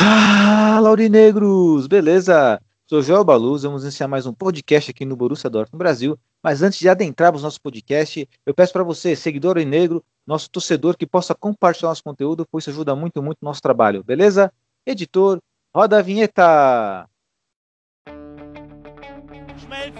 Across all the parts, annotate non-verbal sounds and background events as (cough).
Fala, Aurinegros! Beleza? Sou Joel Baluz, vamos iniciar mais um podcast aqui no Borussia Dortmund Brasil. Mas antes de adentrarmos nosso podcast, eu peço para você, seguidor Aurinegro, nosso torcedor, que possa compartilhar nosso conteúdo, pois isso ajuda muito, muito nosso trabalho, beleza? Editor, roda a vinheta! Schmelzer,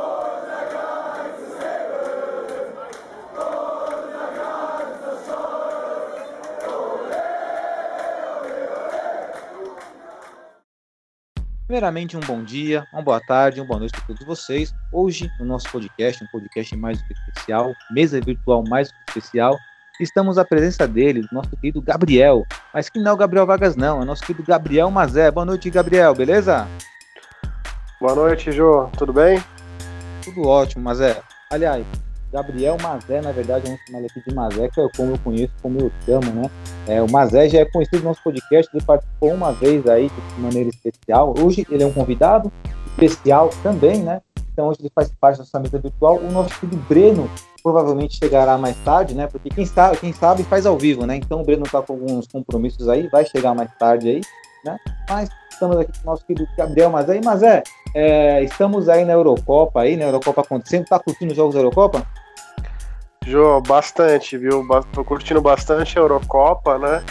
Primeiramente, um bom dia, uma boa tarde, uma boa noite para todos vocês. Hoje, no nosso podcast, um podcast mais especial, mesa virtual mais especial, estamos à presença dele, nosso querido Gabriel. Mas que não é o Gabriel Vargas, não, é nosso querido Gabriel Mazé. Boa noite, Gabriel, beleza? Boa noite, Jô. Tudo bem? Tudo ótimo, Mazé. Aliás, Gabriel Mazé, na verdade, vamos chamar ele aqui de Mazé, que é como eu conheço, como eu chamo, né? É, o Mazé já é conhecido no nosso podcast, ele participou uma vez aí de maneira especial. Hoje ele é um convidado especial também, né? Então hoje ele faz parte da nossa mesa virtual. O nosso querido Breno provavelmente chegará mais tarde, né? Porque quem sabe, quem sabe faz ao vivo, né? Então o Breno tá com alguns compromissos aí, vai chegar mais tarde aí, né? Mas estamos aqui com o nosso querido Gabriel Mazé. Mazé, é, estamos aí na Eurocopa aí, na Eurocopa acontecendo. Tá curtindo os jogos da Eurocopa? Jô, bastante, viu? Tô curtindo bastante a Eurocopa, né?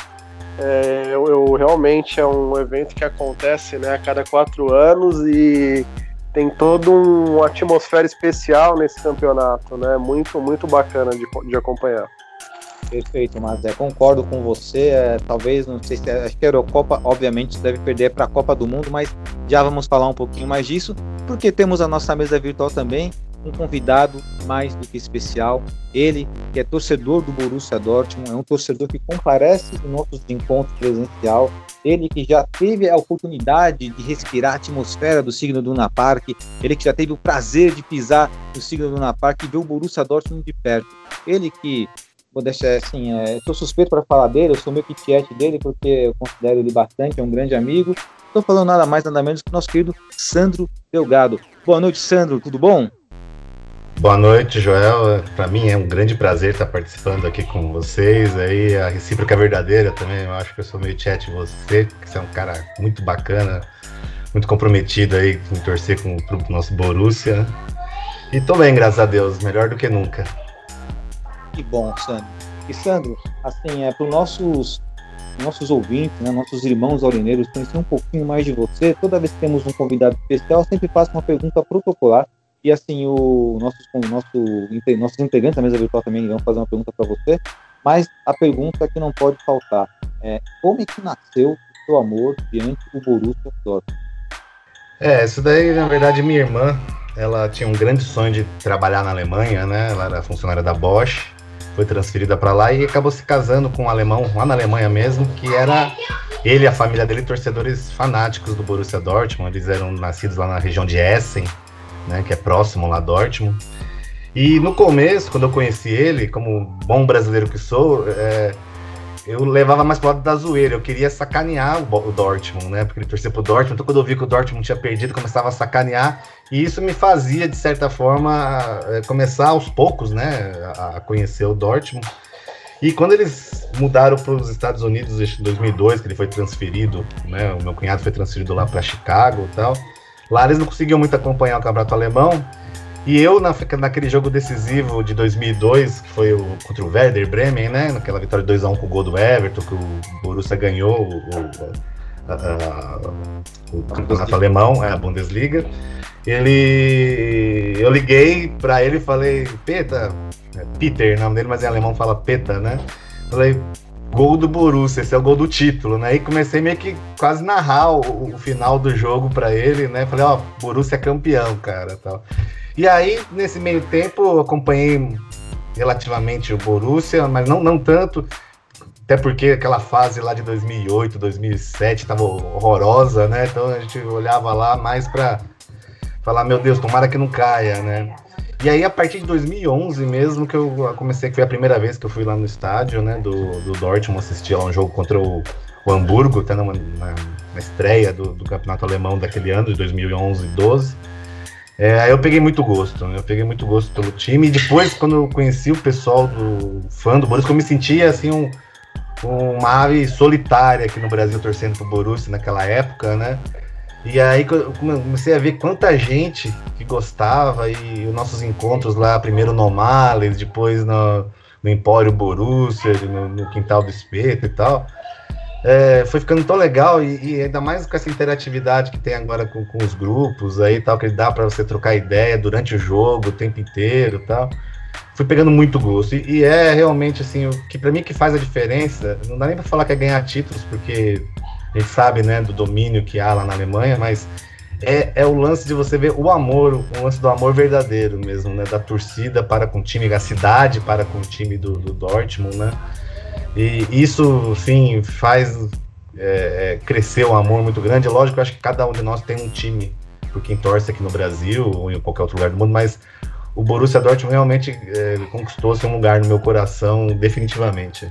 É, eu, eu- realmente é um evento que acontece né, a cada quatro anos e tem toda um- uma atmosfera especial nesse campeonato, né? Muito, muito bacana de, de acompanhar. Perfeito, mas é, concordo com você. é, talvez, não sei se. Acho que a Eurocopa, obviamente, deve perder para a Copa do Mundo, mas já vamos falar um pouquinho mais disso, porque temos a nossa mesa virtual também, um convidado mais do que especial. Ele, que é torcedor do Borussia Dortmund, é um torcedor que comparece em nossos encontros presencial. Ele que já teve a oportunidade de respirar a atmosfera do signo do Luna Park, ele que já teve o prazer de pisar no signo do Luna Park e ver o Borussia Dortmund de perto. Ele que vou deixar assim, é, sou suspeito para falar dele, eu sou meio que dele, porque eu considero ele bastante, é um grande amigo. Estou falando nada mais, nada menos que o nosso querido Sandro Delgado. Boa noite, Sandro, tudo bom? Boa noite, Joel. Para mim é um grande prazer estar participando aqui com vocês. Aí a recíproca é verdadeira também. Eu acho que eu sou meio chat você, que você é um cara muito bacana, muito comprometido aí em torcer com o nosso Borussia. E tô bem, graças a Deus, melhor do que nunca. Que bom, Sandro. E Sandro, assim, é para os nossos, nossos ouvintes, né, nossos irmãos aurineiros conhecer um pouquinho mais de você, toda vez que temos um convidado especial, sempre faço uma pergunta protocolar. E assim, o nosso, o nosso, nossos integrantes da mesa virtual também vão fazer uma pergunta para você. Mas a pergunta que não pode faltar é como é que nasceu o seu amor diante do Borussia Dortmund? É, isso daí, na verdade, minha irmã, ela tinha um grande sonho de trabalhar na Alemanha, né? Ela era funcionária da Bosch, foi transferida para lá e acabou se casando com um alemão lá na Alemanha mesmo, que era ele e a família dele torcedores fanáticos do Borussia Dortmund. Eles eram nascidos lá na região de Essen, né? Que é próximo lá Dortmund. E no começo, quando eu conheci ele, como bom brasileiro que sou, é, eu levava mais pro lado da zoeira. Eu queria sacanear o, o Dortmund, né? Porque ele torcia pro Dortmund. Então, quando eu vi que o Dortmund tinha perdido, começava a sacanear. E isso me fazia, de certa forma, eh, começar aos poucos, né? A conhecer o Dortmund. E quando eles mudaram para os Estados Unidos em 2002, que ele foi transferido, né? O meu cunhado foi transferido lá para Chicago e tal. Lá eles não conseguiam muito acompanhar o campeonato alemão. E eu, na- naquele jogo decisivo de 2002, que foi o, contra o Werder Bremen, né? Naquela vitória de 2x1 com o gol do Everton, que o Borussia ganhou o, o- a- a- o campeonato alemão, é, a Bundesliga. Ele. Eu liguei pra ele e falei, Peta, é Peter, o nome dele, mas em alemão fala Peta, né? Falei, gol do Borussia, esse é o gol do título, né? E comecei meio que quase narrar o, o final do jogo para ele, né? Falei, ó, Borussia é campeão, cara, tal. E aí, nesse meio tempo, acompanhei relativamente o Borussia, mas não, não tanto, até porque aquela fase lá de 2008, 2007 estava horrorosa, né? Então a gente olhava lá mais para falar, meu Deus, tomara que não caia, né? E aí, a partir de 2011 mesmo, que eu comecei, que foi a primeira vez que eu fui lá no estádio, né, do, do Dortmund, assistir lá um jogo contra o, o Hamburgo, até na, na, na estreia do, do, campeonato alemão daquele ano, de 2011 e 12. É, eu peguei muito gosto, né, eu peguei muito gosto pelo time, e depois, quando eu conheci o pessoal do fã do Borussia, eu me sentia, assim, um, uma ave solitária aqui no Brasil, torcendo pro Borussia naquela época, né, e aí comecei a ver quanta gente que gostava e os nossos encontros lá, primeiro no Males, depois no, no Empório Borussia, no, no, Quintal do Espeto e tal. É, foi ficando tão legal e, e, ainda mais com essa interatividade que tem agora com, com os grupos aí tal, que dá para você trocar ideia durante o jogo, o tempo inteiro tal. Fui pegando muito gosto. E, e é realmente assim, o que para mim que faz a diferença, não dá nem para falar que é ganhar títulos, porque a gente sabe, né, do domínio que há lá na Alemanha, mas é, é o lance de você ver o amor, o lance do amor verdadeiro mesmo, né, da torcida para com o time, da cidade para com o time do, do Dortmund, né, e isso, sim, faz é, é, crescer o amor muito grande. Lógico, eu acho que cada um de nós tem um time por quem torce aqui no Brasil ou em qualquer outro lugar do mundo, mas o Borussia Dortmund realmente é, conquistou seu lugar no meu coração definitivamente.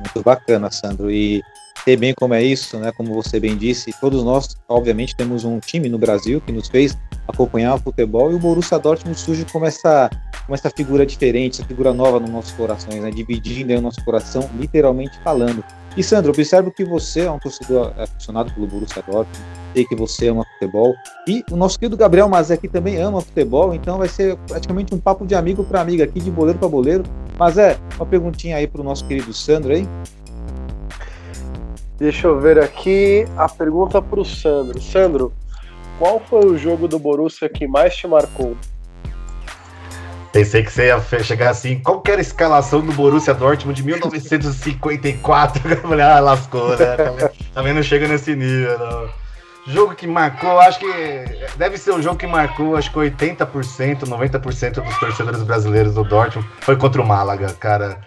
Muito bacana, Sandro. E ter bem como é isso, né? Como você bem disse, todos nós, obviamente, temos um time no Brasil que nos fez acompanhar o futebol e o Borussia Dortmund surge como essa, como essa figura diferente, essa figura nova nos nossos corações, né? Dividindo o nosso coração, literalmente falando. E Sandro, observo que você é um torcedor aficionado pelo Borussia Dortmund, sei que você ama futebol e o nosso querido Gabriel Mazé aqui também ama futebol, então vai ser praticamente um papo de amigo para amigo aqui, de boleiro para boleiro. Mas é, uma perguntinha aí para o nosso querido Sandro aí. Deixa eu ver aqui a pergunta para o Sandro. Sandro, qual foi o jogo do Borussia que mais te marcou? Pensei que você ia chegar assim, qual que era a escalação do Borussia Dortmund de 1954? (laughs) Eu falei, ah, lascou, né? Também não chega nesse nível, não. Jogo que marcou, acho que deve ser o jogo que marcou, acho que 80%, 90% dos torcedores brasileiros do Dortmund foi contra o Málaga, cara.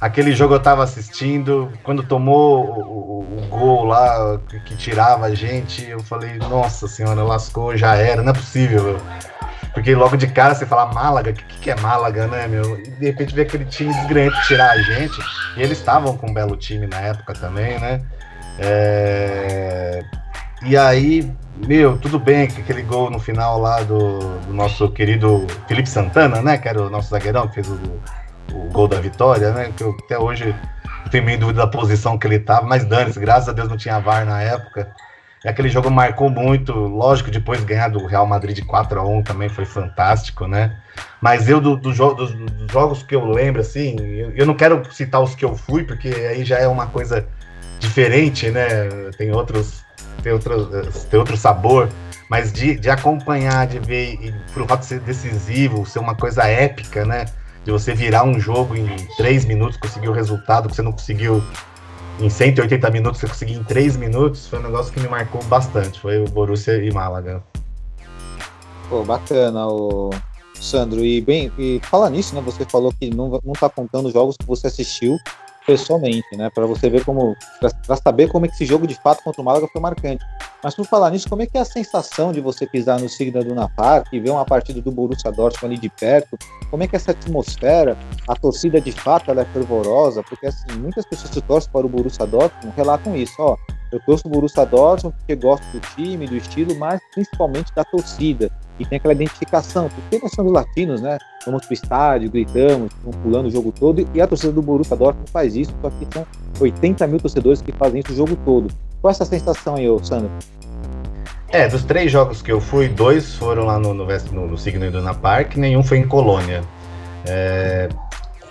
Aquele jogo eu tava assistindo, quando tomou o, o, o gol lá que, que, tirava a gente, eu falei, nossa senhora, lascou, já era, não é possível. Porque logo de cara você fala Málaga, o que, que, é Málaga, né, meu? E de repente vê aquele time desgranhento tirar a gente. E eles estavam com um belo time na época também, né? É... E aí, meu, tudo bem que aquele gol no final lá do, do nosso querido Felipe Santana, né? Que era o nosso zagueirão que fez o, o gol da vitória, né? Que eu, até hoje eu tenho meio dúvida da posição que ele estava, mas dane-se, graças a Deus não tinha VAR na época. E aquele jogo marcou muito, lógico, depois ganhar do Real Madrid de 4 a 1 também foi fantástico, né? Mas eu, do, do jo dos, dos, jogos que eu lembro, assim, eu, eu, não quero citar os que eu fui, porque aí já é uma coisa diferente, né? Tem outros, tem outros, tem outro sabor, mas de, de acompanhar, de ver, e pro fato ser decisivo, ser uma coisa épica, né? De você virar um jogo em 3 minutos, conseguir o resultado que você não conseguiu em 180 minutos, você conseguiu em 3 minutos, foi um negócio que me marcou bastante. Foi o Borussia e Málaga. Pô, bacana, o Sandro. E bem, e fala nisso, né? Você falou que não, não tá contando jogos que você assistiu, pessoalmente, né? Para você ver como, para saber como é que esse jogo de fato contra o Málaga foi marcante. Mas por falar nisso, como é que é a sensação de você pisar no Signa Duna Park e ver uma partida do Borussia Dortmund ali de perto? Como é que é essa atmosfera? A torcida de fato ela é fervorosa, porque assim muitas pessoas que torcem para o Borussia Dortmund relatam isso, ó. Eu torço o Borussia Dortmund porque gosto do time, do estilo, mas principalmente da torcida e tem aquela identificação, porque nós somos latinos, né? Vamos pro estádio, gritamos, pulando o jogo todo, e a torcida do Borussia Dortmund faz isso, só que são 80 mil torcedores que fazem isso o jogo todo. Qual é essa sensação aí, Sandro? É, dos três jogos que eu fui, dois foram lá no, no, no, no Signo Iduna Park, nenhum foi em Colônia. É,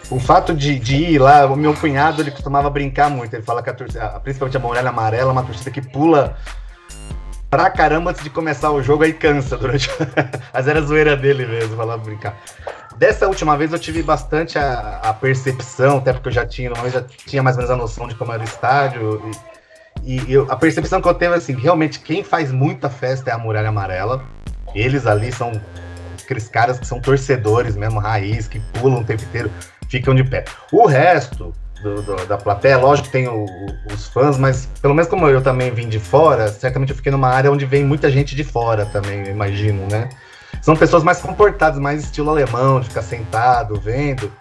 o fato de, de, ir lá, o meu cunhado ele costumava brincar muito. Ele fala que a torcida, principalmente a Muralha Amarela, é uma torcida que pula pra caramba antes de começar o jogo, aí cansa durante. (laughs) Mas era zoeira dele mesmo, lá brincar. Dessa última vez eu tive bastante a, a percepção, até porque eu já tinha, já tinha mais ou menos a noção de como era o estádio. E, e eu, a percepção que eu tenho é assim, realmente quem faz muita festa é a Muralha Amarela. Eles ali são aqueles caras que são torcedores mesmo, raiz, que pulam o tempo inteiro, ficam de pé. O resto do, do, da plateia, lógico que tem o, o, os fãs, mas pelo menos como eu também vim de fora, certamente eu fiquei numa área onde vem muita gente de fora também, imagino, né? São pessoas mais comportadas, mais estilo alemão, de ficar sentado, vendo.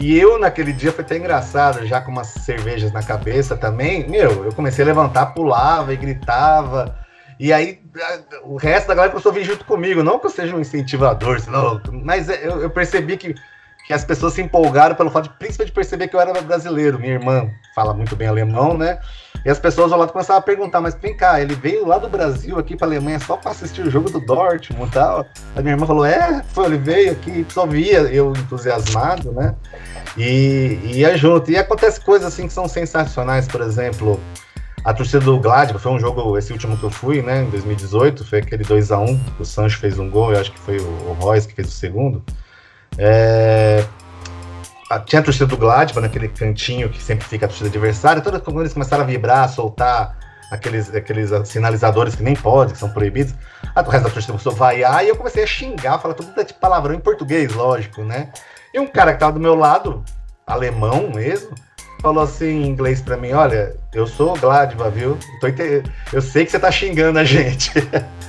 E eu, naquele dia, foi até engraçado, já com umas cervejas na cabeça também. Meu, eu comecei a levantar, pulava e gritava. E aí, o resto da galera começou a vir junto comigo. Não que eu seja um incentivador, senão, mas é, eu, eu percebi que, que as pessoas se empolgaram pelo fato de, principalmente, de perceber que eu era brasileiro. Minha irmã fala muito bem alemão, né? E as pessoas ao lado começavam a perguntar, mas vem cá, ele veio lá do Brasil aqui para Alemanha só para assistir o jogo do Dortmund e tal. A minha irmã falou, é, foi, ele veio aqui, só via eu entusiasmado, né? E ia junto. E acontece coisas assim que são sensacionais, por exemplo, a torcida do Gladbach, foi um jogo, esse último que eu fui, né, em 2018, foi aquele 2 a 1 o Sancho fez um gol, eu acho que foi o Royce que fez o segundo. É, tinha a torcida do Gladbach naquele cantinho que sempre fica a torcida adversária, toda quando eles começaram a vibrar, a soltar aqueles, aqueles sinalizadores que nem podem, que são proibidos, a, o resto da torcida começou a vaiar e eu comecei a xingar, falar tudo de palavrão em português, lógico, né? E um cara que tava do meu lado, alemão mesmo, falou assim em inglês para mim, olha, eu sou Gladbach, viu? Eu sei que você tá xingando a gente. (laughs)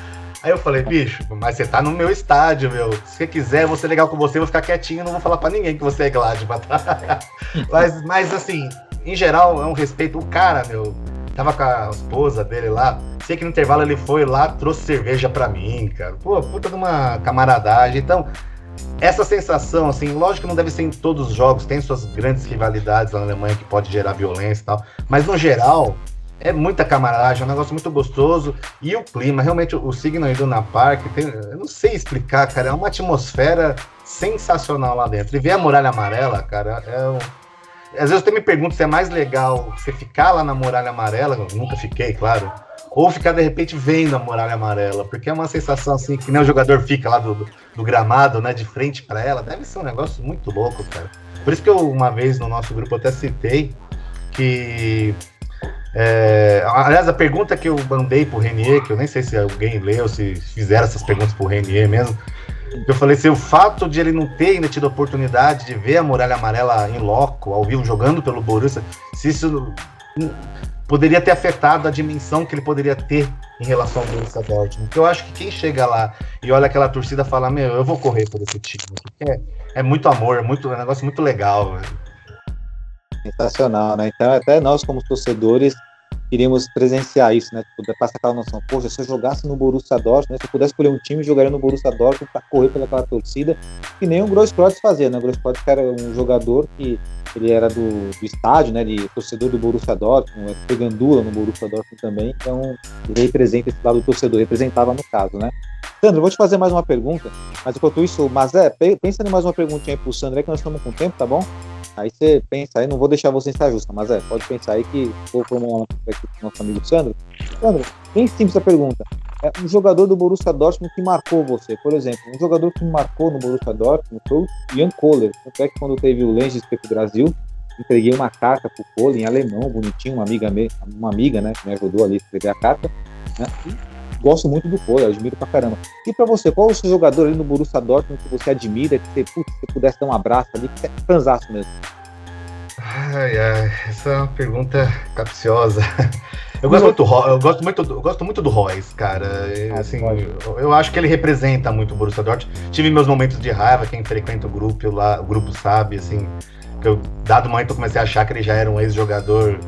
Aí eu falei, bicho, mas você tá no meu estádio, meu. Se você quiser, vou ser legal com você, vou ficar quietinho, não vou falar para ninguém que você é Gladbach, tá? (laughs) mas, mas assim, em geral, é um respeito. O cara, meu, tava com a esposa dele lá. Sei que no intervalo ele foi lá, trouxe cerveja para mim, cara. Pô, puta de uma camaradagem. Então, essa sensação, assim, lógico que não deve ser em todos os jogos, tem suas grandes rivalidades na Alemanha que pode gerar violência e tal. Mas no geral, é muita camaradagem, é um negócio muito gostoso. E o clima, realmente, o Signal Iduna Park, tem, eu não sei explicar, cara, é uma atmosfera sensacional lá dentro. E ver a Muralha Amarela, cara, é um... Às vezes eu até me pergunto se é mais legal você ficar lá na Muralha Amarela, eu nunca fiquei, claro, ou ficar de repente vendo a Muralha Amarela, porque é uma sensação assim que nem o jogador fica lá do, do gramado, né, de frente para ela, deve ser um negócio muito louco, cara. Por isso que eu, uma vez no nosso grupo, até citei que é, aliás, a pergunta que eu mandei pro Renier, que eu nem sei se alguém leu, se fizeram essas perguntas pro Renier mesmo, eu falei se o fato de ele não ter ainda tido a oportunidade de ver a Muralha Amarela em loco, ao vivo, jogando pelo Borussia, se isso poderia ter afetado a dimensão que ele poderia ter em relação ao Borussia Dortmund. Porque eu acho que quem chega lá e olha aquela torcida fala, meu, eu vou correr por esse time. É, é muito amor, é, muito, é um negócio muito legal. Velho. Sensacional, né? Então, até nós, como torcedores, queríamos presenciar isso, né? Poder passar aquela noção, poxa, se eu jogasse no Borussia Dortmund, né? se eu pudesse escolher um time, jogaria no Borussia Dortmund para correr pelaquela torcida, que nem o Grosskreutz fazia, né? O Grosskreutz era um jogador que ele era do, do estádio, né? De torcedor do Borussia Dortmund, foi gandula no Borussia Dortmund também, então ele representa esse lado do torcedor, representava no caso, né? Sandro, vou te fazer mais uma pergunta, mas enquanto isso, mas é, pensa em mais uma perguntinha aí pro Sandro aí que nós estamos com tempo, tá bom? Aí você pensa aí, não vou deixar você estar justa, mas é, pode pensar aí que vou formular aqui com nosso amigo Sandro. Sandro, bem simples a pergunta. É um jogador do Borussia Dortmund que marcou você, por exemplo, um jogador que marcou no Borussia Dortmund foi o Jan Kohler. Tanto é que quando teve o Lenges para o Brasil, entreguei uma carta pro Kohler em alemão, bonitinho, uma amiga, uma amiga, né, que me ajudou ali a escrever a carta. Né? Gosto muito do Cole, admiro pra caramba. E pra você, qual é o seu jogador ali no Borussia Dortmund que você admira, que você, putz, se pudesse dar um abraço ali, que é fanzaço mesmo? Ai, ai, essa é uma pergunta capciosa. (laughs) Eu gosto, muito, eu gosto muito, eu gosto muito do Royce, cara. Ah, assim, eu, eu, acho que ele representa muito o Borussia Dortmund. Tive meus momentos de raiva, quem frequenta o grupo lá, o grupo sabe, assim, que eu, dado momento eu comecei a achar que ele já era um ex-jogador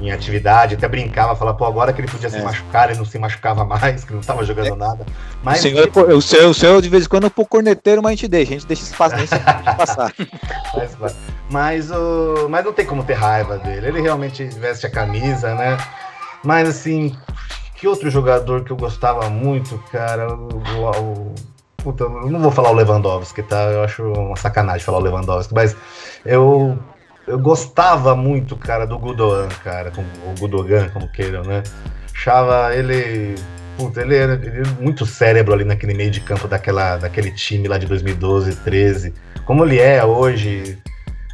em atividade, até brincava, falava, pô, agora que ele podia é. se machucar, ele não se machucava mais, que não estava jogando é. nada. Mas o senhor, é o, seu, o de vez em quando, é um pouco corneteiro, mas a gente deixa, a gente deixa espaço nem passar. (laughs) mas, mas, o, mas não tem como ter raiva dele, ele realmente veste a camisa, né? Mas assim, que outro jogador que eu gostava muito, cara, o, o Puta, eu não vou falar o Lewandowski, tá? Eu acho uma sacanagem falar o Lewandowski, mas eu eu gostava muito, cara, do Gudogan, cara, com, o Gudogan, como queiram, né? Achava ele. puta, ele era, ele era muito cérebro ali naquele meio de campo daquela, daquele time lá de 2012, 13. Como ele é hoje,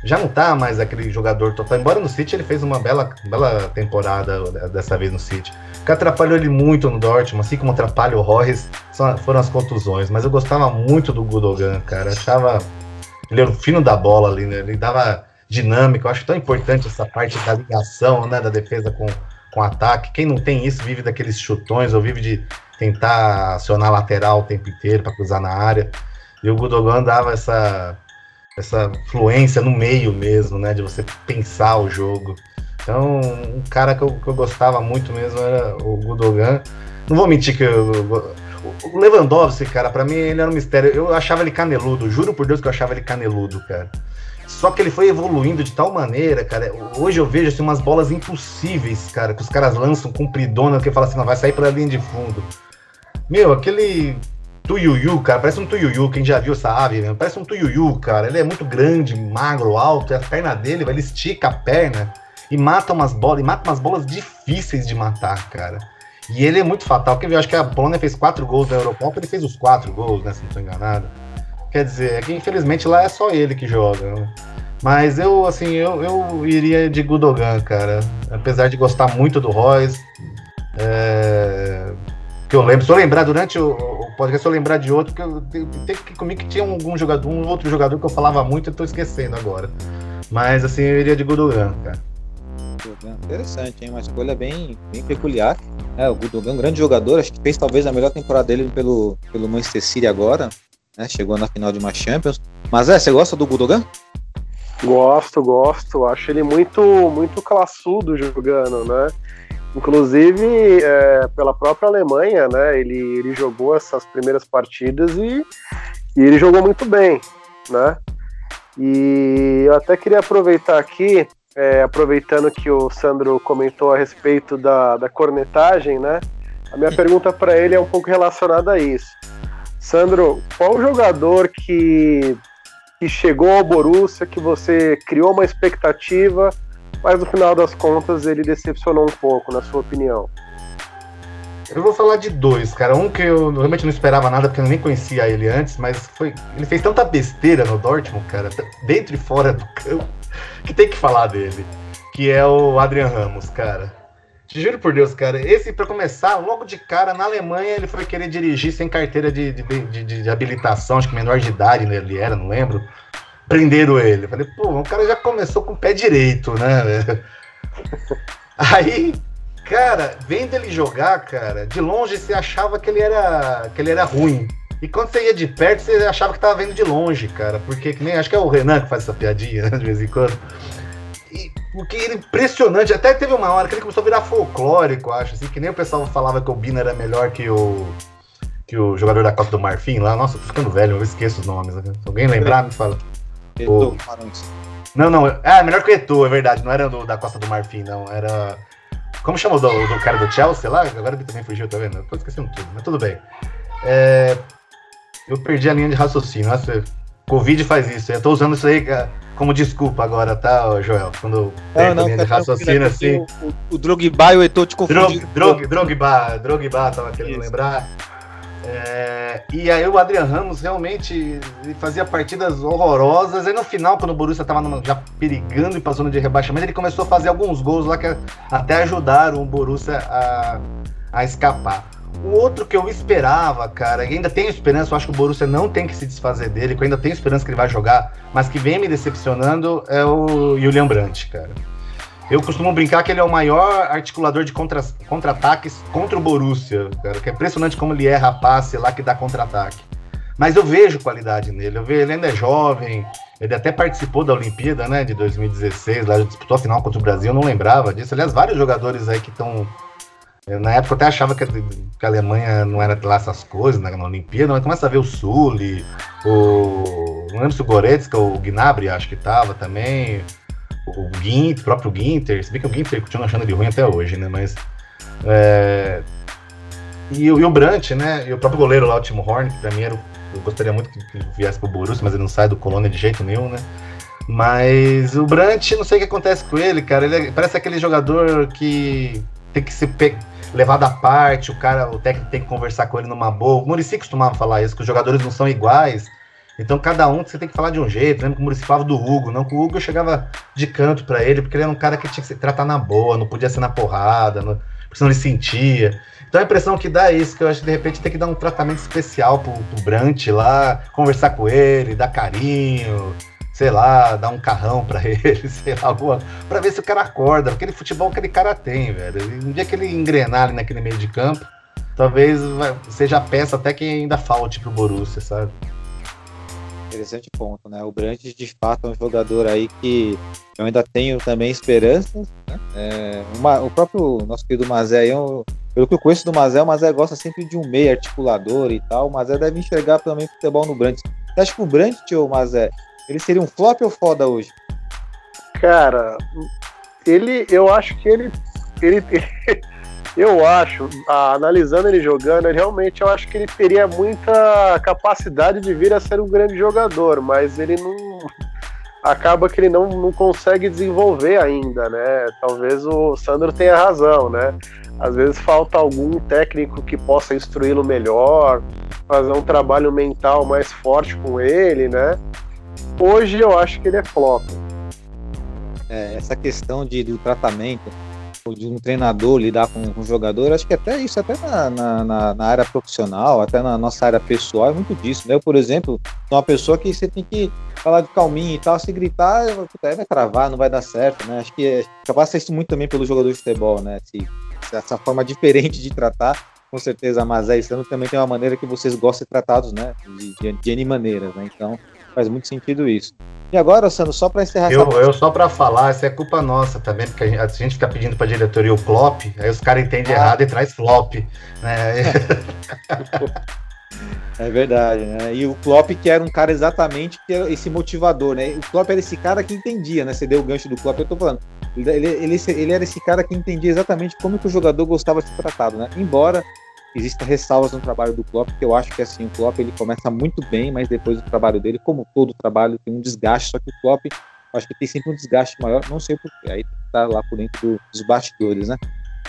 já não tá mais aquele jogador total. Embora no City ele fez uma bela, bela temporada dessa vez no City. O que atrapalhou ele muito no Dortmund, assim como atrapalha o Royce, foram as contusões. Mas eu gostava muito do Gudogan, cara. Achava. Ele era o fino da bola ali, né? Ele dava dinâmica. Eu acho tão importante essa parte da ligação, né? Da defesa com, com ataque. Quem não tem isso vive daqueles chutões ou vive de tentar acionar lateral o tempo inteiro para cruzar na área. E o Gudogan dava essa essa fluência no meio mesmo, né? De você pensar o jogo. Então, um cara que eu, que eu gostava muito mesmo era o Gudogan. Não vou mentir que eu, o Lewandowski, cara, para mim ele era um mistério. Eu achava ele caneludo, juro por Deus que eu achava ele caneludo, cara. Só que ele foi evoluindo de tal maneira, cara. Hoje eu vejo assim, umas bolas impossíveis, cara, que os caras lançam compridona, que fala assim, não, vai sair pela linha de fundo. Meu, aquele Tuyuyu, cara, parece um Tuyuyu, quem já viu essa ave, né? parece um Tuyuyu, cara. Ele é muito grande, magro, alto, e a perna dele, ele estica a perna e mata umas bolas, e mata umas bolas difíceis de matar, cara. E ele é muito fatal. Quer ver? Acho que a Polônia fez quatro gols na Eurocopa, ele fez os quatro gols, né? Se não estou enganado. Quer dizer, é que infelizmente lá é só ele que joga. Mas eu, assim, eu, eu iria de Gudogan, cara. Apesar de gostar muito do Royce. É que eu lembro. Se eu lembrar durante o, podcast, se eu lembrar de outro, que eu tem que comigo que tinha algum jogador, um outro jogador que eu falava muito, eu tô esquecendo agora. Mas assim, eu iria de Gudogan, cara. Interessante, hein? Uma escolha bem, bem peculiar. É, o Gudogan, um grande jogador, acho que fez talvez a melhor temporada dele pelo, pelo Manchester City agora, né? Chegou na final de uma Champions. Mas é, você gosta do Gudogan? Gosto, gosto. Acho ele muito, muito classudo jogando, né? Inclusive, é, pela própria Alemanha, né? Ele, ele jogou essas primeiras partidas e, e ele jogou muito bem, né? E eu até queria aproveitar aqui, é, aproveitando que o Sandro comentou a respeito da, da cornetagem, né? A minha pergunta para ele é um pouco relacionada a isso. Sandro, qual jogador que, que chegou ao Borussia, que você criou uma expectativa mas no final das contas ele decepcionou um pouco, na sua opinião. Eu vou falar de dois, cara. Um que eu realmente não esperava nada, porque eu nem conhecia ele antes, mas foi. Ele fez tanta besteira no Dortmund, cara, dentro e fora do campo, que tem que falar dele. Que é o Adrian Ramos, cara. Te juro por Deus, cara. Esse, para começar, logo de cara, na Alemanha, ele foi querer dirigir sem carteira de, de, de, de habilitação, acho que menor de idade né, ele era, não lembro prenderam ele. falei, pô, o cara já começou com o pé direito, né? (laughs) Aí, cara, vendo ele jogar, cara, de longe você achava que ele era, que ele era ruim. E quando você ia de perto, você achava que tava vendo de longe, cara. Porque que nem. Acho que é o Renan que faz essa piadinha, né, de vez em quando. E, porque ele impressionante. Até teve uma hora que ele começou a virar folclórico, acho. Assim, que nem o pessoal falava que o Bina era melhor que o. Que o jogador da Copa do Marfim lá. Nossa, tô ficando velho, eu esqueço os nomes. Né? Se alguém lembrar, me fala. (laughs) Eto, Não, não. Ah, melhor que o Eto, é verdade. Não era do, da Costa do Marfim, não. Era. Como chama o do, do cara do Chelsea lá? Agora ele também fugiu, tá vendo? Eu tô esquecendo tudo, mas tudo bem. É... Eu perdi a linha de raciocínio. Nossa, Covid faz isso. Eu tô usando isso aí é, como desculpa agora, tá, Joel? Quando perco não, a linha de raciocínio assim. O, o, o Drogba e o Eto te confundiram. Drog, drog, Drogba, Drogba, tava querendo isso. lembrar. É, e aí o Adrian Ramos realmente fazia partidas horrorosas. E no final, quando o Borussia estava já perigando e para a zona de rebaixamento, ele começou a fazer alguns gols lá que até ajudaram o Borussia a, a escapar. O outro que eu esperava, cara, e ainda tenho esperança, eu acho que o Borussia não tem que se desfazer dele, que eu ainda tenho esperança que ele vai jogar, mas que vem me decepcionando é o Julian Brandt, cara. Eu costumo brincar que ele é o maior articulador de contra-ataques contra, contra o Borussia, cara, que é impressionante como ele erra passe lá que dá contra-ataque. Mas eu vejo qualidade nele, eu vejo, ele ainda é jovem, ele até participou da Olimpíada, né, de 2016, lá disputou a final contra o Brasil, eu não lembrava disso. Aliás, vários jogadores aí que estão na época eu até achava que a, que a, Alemanha não era lá essas coisas né, na Olimpíada, mas começa a ver o Sully, o. Não lembro se o Goretzka o Gnabry acho que tava também o Ginter, o próprio Ginter, se bem que o Ginter continua achando ele ruim até hoje, né? Mas. É... E, e, o Brant, né? E o próprio goleiro lá, o Timo Horn, que pra mim era. Eu gostaria muito que, que viesse pro Borussia, mas ele não sai do Colônia de jeito nenhum, né? Mas o Brant, não sei o que acontece com ele, cara. Ele é, parece aquele jogador que tem que ser levado à parte, o cara, o técnico tem que conversar com ele numa boa. O Murici costumava falar isso, que os jogadores não são iguais. Então cada um você tem que falar de um jeito. Lembra que o Murici falava do Hugo, não que o Hugo eu chegava de canto para ele, porque ele era um cara que tinha que se tratar na boa, não podia ser na porrada, não, porque senão ele sentia. Então a impressão que dá é isso, que eu acho que de repente tem que dar um tratamento especial pro, pro Brant lá, conversar com ele, dar carinho, sei lá, dar um carrão para (laughs) ele, sei lá, alguma, pra ver se o cara acorda. Aquele futebol que aquele cara tem, velho. Um dia que ele engrenar ali naquele meio de campo, talvez seja a peça até que ainda falte pro Borussia, sabe? Interessante ponto, né? O Brandt de fato é um jogador aí que eu ainda tenho também esperanças. Né? É, uma, o próprio nosso querido Mazé, eu, pelo que eu conheço do Mazé, o Mazé gosta sempre de um meio articulador e tal. O Mazé deve enxergar também futebol no Brandt. Você acha que o Brandt ou o Mazé, ele seria um flop ou foda hoje? Cara, ele, eu acho que ele, ele, ele (laughs) eu acho, analisando ele jogando, ele realmente eu acho que ele teria muita capacidade de vir a ser um grande jogador, mas ele não acaba que ele não, não consegue desenvolver ainda, né? Talvez o Sandro tenha razão, né? Às vezes falta algum técnico que possa instruí-lo melhor, fazer um trabalho mental mais forte com ele, né? Hoje eu acho que ele é flop. É, essa questão de, do tratamento de um treinador lidar com um jogador, acho que até isso, até na, na, na, área profissional, até na nossa área pessoal, é muito disso, né? Eu, por exemplo, sou uma pessoa que você tem que falar de calminho e tal, se gritar, vai travar, não vai dar certo, né? Acho que é, passa isso muito também pelo jogador de futebol, né? Essa forma diferente de tratar, com certeza Mazé e Sandro também tem uma maneira que vocês gostam de tratados, né? De, de, de N maneiras, né? Então, faz muito sentido isso. E agora, Sandro, só para encerrar eu, essa... eu só para falar, isso é culpa nossa também, porque a gente, a gente fica pedindo para diretoria o flop, aí os caras entendem ah. errado e traz flop. Né? (laughs) É verdade, né? E o Klopp que era um cara exatamente que era esse motivador, né? O Klopp era esse cara que entendia, né? Você deu o gancho do Klopp, eu tô falando. Ele, ele, ele era esse cara que entendia exatamente como que o jogador gostava de ser tratado, né? Embora existem ressalvas no trabalho do Klopp, que eu acho que assim, o Klopp ele começa muito bem, mas depois o trabalho dele, como todo trabalho, tem um desgaste, só que o Klopp acho que tem sempre um desgaste maior, não sei porquê, aí tá lá por dentro do, dos bastidores, né?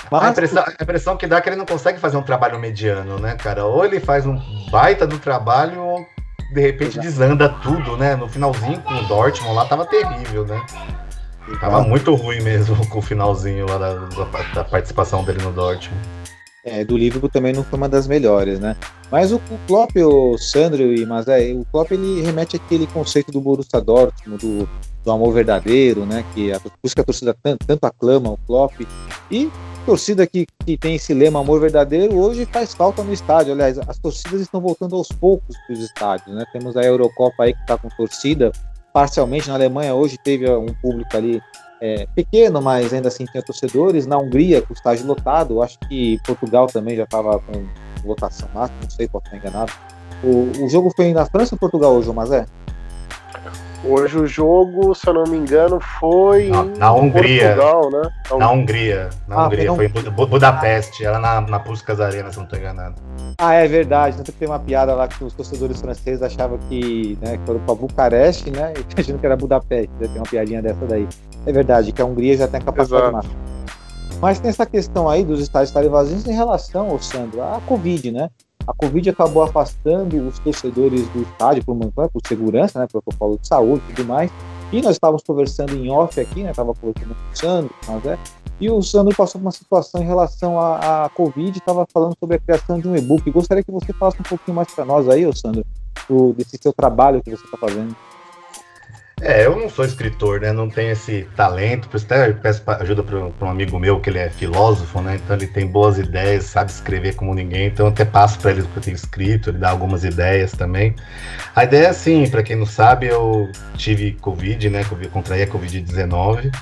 Mas, a, impressão, a impressão que dá é que ele não consegue fazer um trabalho mediano, né, cara? Ou ele faz um baita do trabalho, ou de repente Exato. desanda tudo, né? No finalzinho com o Dortmund lá tava terrível, né? Tava muito ruim mesmo (laughs) com o finalzinho lá da, da participação dele no Dortmund. É, do livro também não foi uma das melhores, né? Mas o, o Klopp, o Sandro e Mazé, o Klopp ele remete àquele conceito do Borussia Dortmund, do, do amor verdadeiro, né? Que a, por isso que a torcida tanto, tanto aclama o Klopp. E torcida que, que tem esse lema amor verdadeiro hoje faz falta no estádio. Aliás, as torcidas estão voltando aos poucos para os estádios, né? Temos a Eurocopa aí que está com torcida parcialmente na Alemanha hoje teve um público ali é, pequeno, mas ainda assim tinha torcedores. Na Hungria, com o estádio lotado, acho que Portugal também já estava com votação máxima, não sei, posso estar enganado. O, o jogo foi na França ou Portugal hoje, Mazé? Hoje o jogo, se eu não me engano, foi na, na Hungria. Portugal, né? Na, na Hungria. Na ah, Hungria, foi, foi em Budapeste, era na, na Puskas Arena, se não estou enganado. Ah, é verdade. Tanto que tem uma piada lá que os torcedores franceses achavam que, né, que foram para Bucareste, né? (laughs) E achando que era Budapeste. Tem uma piadinha dessa daí. É verdade, que a Hungria já tem capacidade máxima. Mas tem essa questão aí dos estádios estarem vazios em relação, Sandro, à Covid, né? A Covid acabou afastando os torcedores do estádio por, por segurança, né? Protocolo de saúde e tudo mais. E nós estávamos conversando em off aqui, né? Estava conversando o Sandro, mas é. E o Sandro passou por uma situação em relação à, à Covid, estava falando sobre a criação de um e-book. Gostaria que você falasse um pouquinho mais para nós aí, Sandro, do, desse seu trabalho que você está fazendo. É, eu não sou escritor, né? Não tenho esse talento. Por isso até peço ajuda para um amigo meu que ele é filósofo, né? Então ele tem boas ideias, sabe escrever como ninguém. Então eu até passo para ele o que eu tenho escrito, ele dá algumas ideias também. A ideia é assim, para quem não sabe, eu tive Covid, né? Contraí a Covid-19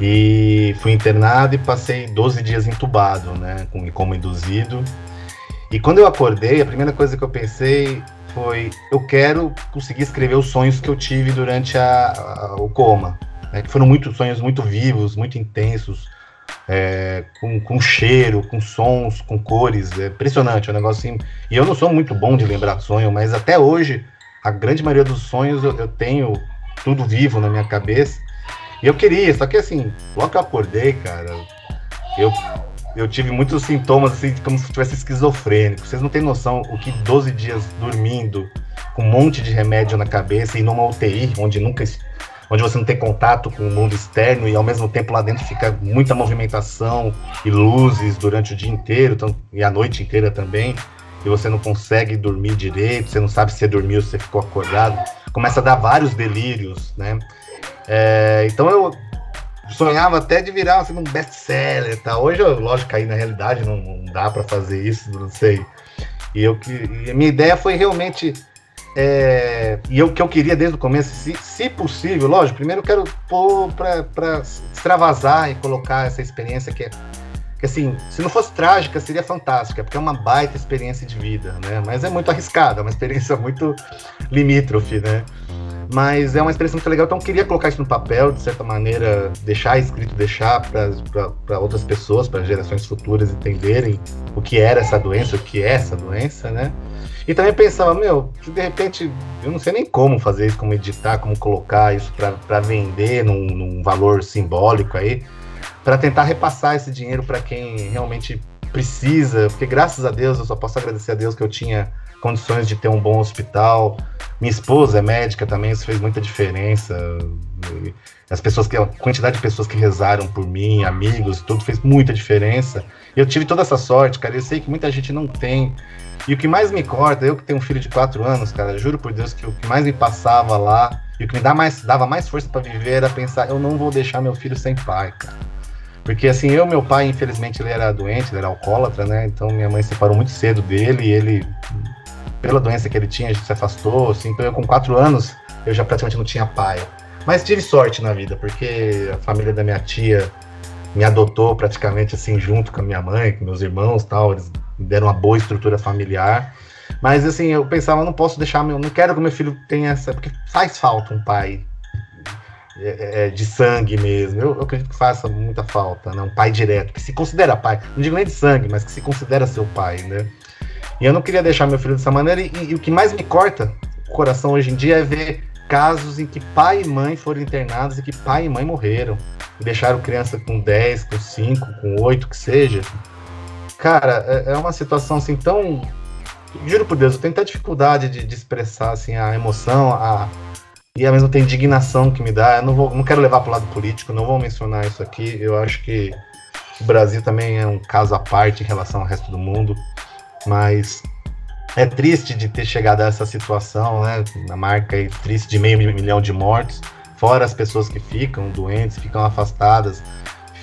e fui internado e passei 12 dias entubado, né? Com, como induzido. E quando eu acordei, a primeira coisa que eu pensei foi eu quero conseguir escrever os sonhos que eu tive durante a, a, o coma, né, que foram muito sonhos muito vivos, muito intensos, é, com, com cheiro, com sons, com cores, é impressionante, é um negócio assim. E eu não sou muito bom de lembrar sonho, mas até hoje a grande maioria dos sonhos eu, eu tenho tudo vivo na minha cabeça. E eu queria, só que assim, logo que eu acordei, cara, eu eu tive muitos sintomas, assim, como se eu tivesse esquizofrênico. Vocês não têm noção o que 12 dias dormindo, com um monte de remédio na cabeça e numa UTI, onde nunca onde você não tem contato com o mundo externo e ao mesmo tempo lá dentro fica muita movimentação e luzes durante o dia inteiro e a noite inteira também, e você não consegue dormir direito, você não sabe se você dormiu, se você ficou acordado, começa a dar vários delírios, né? É, então eu sonhava até de virar assim, um best-seller, tá? Hoje, eu, lógico, caí na realidade, não, não dá para fazer isso, não sei. E eu que a minha ideia foi realmente é, e o que eu queria desde o começo, se, se possível, lógico, primeiro eu quero pôr para extravasar e colocar essa experiência que é que assim, se não fosse trágica, seria fantástica, porque é uma baita experiência de vida, né? Mas é muito arriscada, é uma experiência muito limítrofe, né? Mas é uma experiência muito legal, então queria colocar isso no papel, de certa maneira, deixar escrito, deixar para outras pessoas, para gerações futuras entenderem o que era essa doença, o que é essa doença, né? E também pensava, meu, de repente, eu não sei nem como fazer isso, como editar, como colocar isso para vender num, num, valor simbólico aí, para tentar repassar esse dinheiro para quem realmente precisa, porque graças a Deus eu só posso agradecer a Deus que eu tinha condições de ter um bom hospital. Minha esposa é médica também, isso fez muita diferença. As pessoas que a quantidade de pessoas que rezaram por mim, amigos, tudo fez muita diferença. Eu tive toda essa sorte, cara. Eu sei que muita gente não tem. E o que mais me corta, eu que tenho um filho de quatro anos, cara, juro por Deus que o que mais me passava lá e o que me dá mais, dava mais força para viver era pensar, eu não vou deixar meu filho sem pai, cara. Porque assim, eu, meu pai, infelizmente, ele era doente, ele era alcoólatra, né? Então minha mãe separou muito cedo dele e ele, pela doença que ele tinha, a gente se afastou, assim. Então eu com quatro anos, eu já praticamente não tinha pai. Mas tive sorte na vida, porque a família da minha tia me adotou praticamente assim junto com a minha mãe, com meus irmãos, tal. Eles deram uma boa estrutura familiar. Mas assim, eu pensava, não posso deixar meu, não quero que meu filho tenha essa, porque faz falta um pai é, é, de sangue mesmo. Eu, eu, acredito que faça muita falta, né? Um pai direto, que se considera pai. Não digo nem de sangue, mas que se considera seu pai, né? E eu não queria deixar meu filho dessa maneira. E, e, e o que mais me corta o coração hoje em dia é ver casos em que pai e mãe foram internados e que pai e mãe morreram. E deixaram criança com 10, com 5, com 8, que seja. Cara, é, é uma situação assim tão. Juro por Deus, eu tenho até dificuldade de, de expressar assim, a emoção, a, e ao mesmo tempo indignação que me dá. Eu não, vou, não quero levar para o lado político, não vou mencionar isso aqui. Eu acho que o Brasil também é um caso à parte em relação ao resto do mundo, mas é triste de ter chegado a essa situação, né? Na marca aí, triste de meio milhão de mortes, fora as pessoas que ficam doentes, ficam afastadas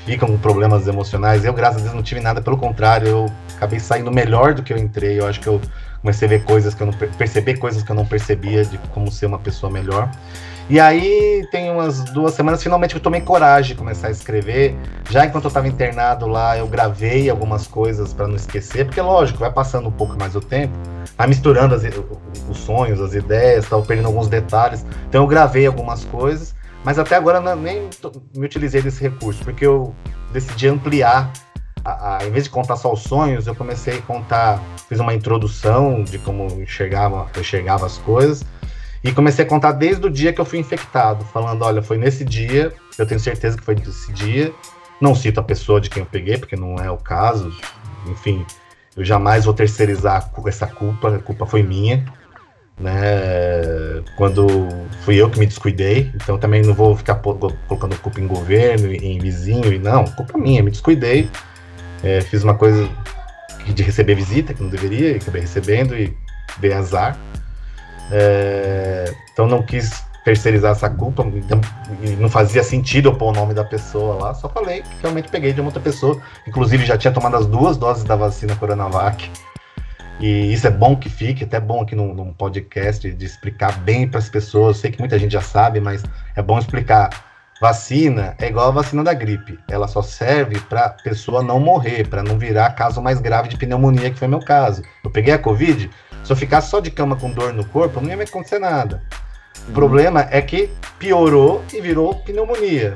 ficam com problemas emocionais. Eu, graças a Deus, não tive nada, pelo contrário, eu acabei saindo melhor do que eu entrei. Eu acho que eu comecei a ver coisas que eu não perceber coisas que eu não percebia de como ser uma pessoa melhor. E aí, tem umas duas semanas, finalmente eu tomei coragem de começar a escrever. Já enquanto eu estava internado lá, eu gravei algumas coisas para não esquecer, porque lógico, vai passando um pouco mais o tempo, vai misturando as, os sonhos, as ideias, tal, perdendo alguns detalhes. Então eu gravei algumas coisas mas até agora não, nem me utilizei desse recurso, porque eu decidi ampliar. A, a, em vez de contar só os sonhos, eu comecei a contar, fiz uma introdução de como enxergava, enxergava as coisas, e comecei a contar desde o dia que eu fui infectado, falando, olha, foi nesse dia, eu tenho certeza que foi nesse dia, não cito a pessoa de quem eu peguei, porque não é o caso, enfim, eu jamais vou terceirizar essa culpa, a culpa foi minha, né? Quando fui eu que me descuidei, então também não vou ficar colocando culpa em governo, em vizinho, e não, culpa minha, me descuidei, é, fiz uma coisa de receber visita que não deveria, e acabei recebendo e dei azar. É, então não quis terceirizar essa culpa, então, não fazia sentido eu pôr o nome da pessoa lá, só falei que realmente peguei de uma outra pessoa, inclusive já tinha tomado as duas doses da vacina Coronavac. E isso é bom que fique, até bom aqui num, num podcast de explicar bem para as pessoas. sei que muita gente já sabe, mas é bom explicar. Vacina é igual a vacina da gripe. Ela só serve para pessoa não morrer, para não virar caso mais grave de pneumonia, que foi meu caso. Eu peguei a Covid, se eu ficasse só de cama com dor no corpo, não ia me acontecer nada. O problema é que piorou e virou pneumonia.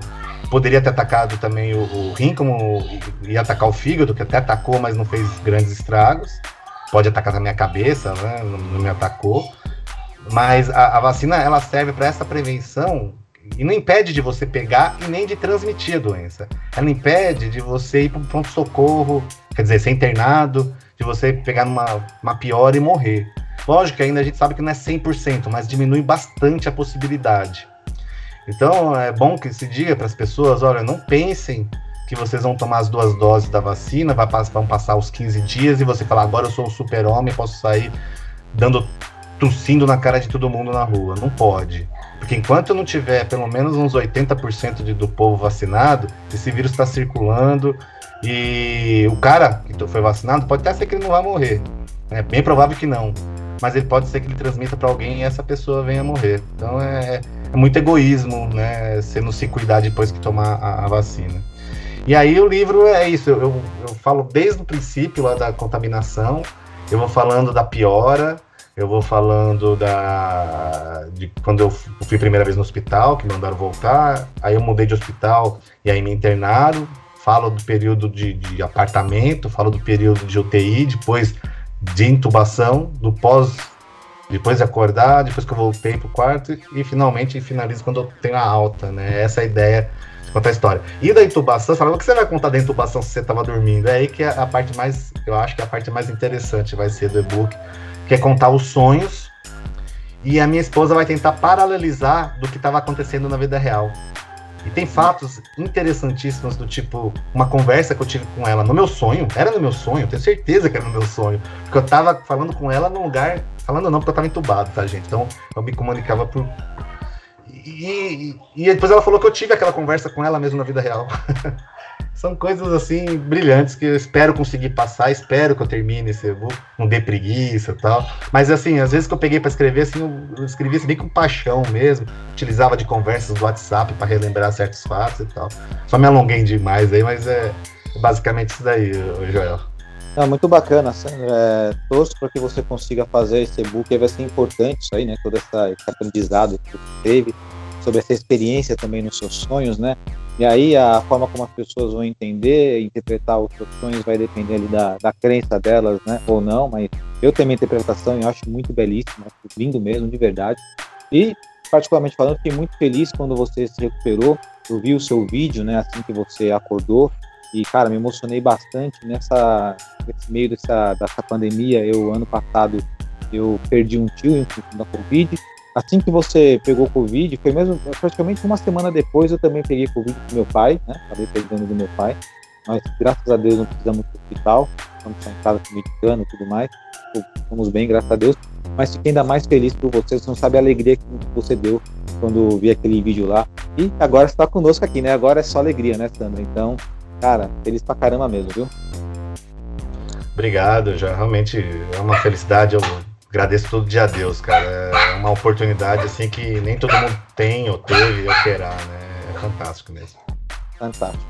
Poderia ter atacado também o, o rim, como ia atacar o fígado, que até atacou, mas não fez grandes estragos pode atacar na minha cabeça, né? Não, não me atacou. Mas a, a, vacina ela serve para essa prevenção e não impede de você pegar e nem de transmitir a doença. Ela impede de você ir para um pronto-socorro, quer dizer, ser internado, de você pegar numa uma pior e morrer. Lógico que ainda a gente sabe que não é 100%, mas diminui bastante a possibilidade. Então é bom que se diga para as pessoas: olha, não pensem que vocês vão tomar as duas doses da vacina, vão passar os 15 dias e você falar, agora eu sou um super-homem, posso sair dando tossindo na cara de todo mundo na rua. Não pode. Porque enquanto não tiver pelo menos uns 80% de, do povo vacinado, esse vírus está circulando e o cara que foi vacinado pode até ser que ele não vai morrer. É bem provável que não. Mas ele pode ser que ele transmita para alguém e essa pessoa venha morrer. Então é, é muito egoísmo, né? Você não se cuidar depois que tomar a, a vacina. E aí o livro é isso, eu, eu, eu falo desde o princípio lá da contaminação, eu vou falando da piora, eu vou falando da de quando eu fui a primeira vez no hospital, que me mandaram voltar, aí eu mudei de hospital e aí me internaram, falo do período de, de apartamento, falo do período de UTI, depois de intubação, do pós, depois de acordar, depois que eu voltei pro quarto e finalmente finalizo quando eu tenho a alta, né? Essa é a ideia contar a história. E da intubação, falando o que você vai contar da intubação se você estava dormindo? É aí que é a parte mais, eu acho que é a parte mais interessante vai ser do e-book, que é contar os sonhos. E a minha esposa vai tentar paralelizar do que estava acontecendo na vida real. E tem fatos interessantíssimos do tipo, uma conversa que eu tive com ela no meu sonho, era no meu sonho, tenho certeza que era no meu sonho, porque eu tava falando com ela num lugar, falando não, porque eu tava entubado, tá, gente? Então eu me comunicava por, e, e, depois ela falou que eu tive aquela conversa com ela mesmo na vida real. (laughs) São coisas assim brilhantes que eu espero conseguir passar, espero que eu termine esse e-book, não dê preguiça e tal. Mas assim, às vezes que eu peguei para escrever, assim, eu escrevi assim, bem com paixão mesmo. Utilizava de conversas do WhatsApp para relembrar certos fatos e tal. Só me alonguei demais aí, mas é basicamente isso daí, Joel. É muito bacana, Sandra. É, torço para que você consiga fazer esse e-book. Vai ser importante isso aí, né? Todo essa, esse aprendizado que você teve sobre essa experiência também nos seus sonhos, né? E aí a forma como as pessoas vão entender, interpretar os seus sonhos vai depender ali da, da crença delas, né? Ou não, mas eu tenho minha interpretação e acho muito belíssimo, acho lindo mesmo, de verdade. E, particularmente falando, fiquei muito feliz quando você se recuperou. Eu vi o seu vídeo, né? Assim que você acordou. E, cara, me emocionei bastante nessa, nesse meio dessa, dessa pandemia. Eu, ano passado, eu perdi um tio em da Covid assim que você pegou Covid, foi mesmo praticamente uma semana depois eu também peguei Covid com meu pai, né? Acabei pegando do meu pai. Mas graças a Deus não precisamos ir para o hospital, estamos em casa se medicando e tudo mais. Estamos bem, graças a Deus. Mas fiquei ainda mais feliz por você, você não sabe a alegria que você deu quando vi aquele vídeo lá. E agora está conosco aqui, né? Agora é só alegria, né, Sandra? Então, cara, feliz pra caramba mesmo, viu? Obrigado, já realmente é uma felicidade. Eu agradeço todo dia a Deus, cara. É uma oportunidade assim que nem todo mundo tem ou teve ou terá, né? É fantástico mesmo. Fantástico.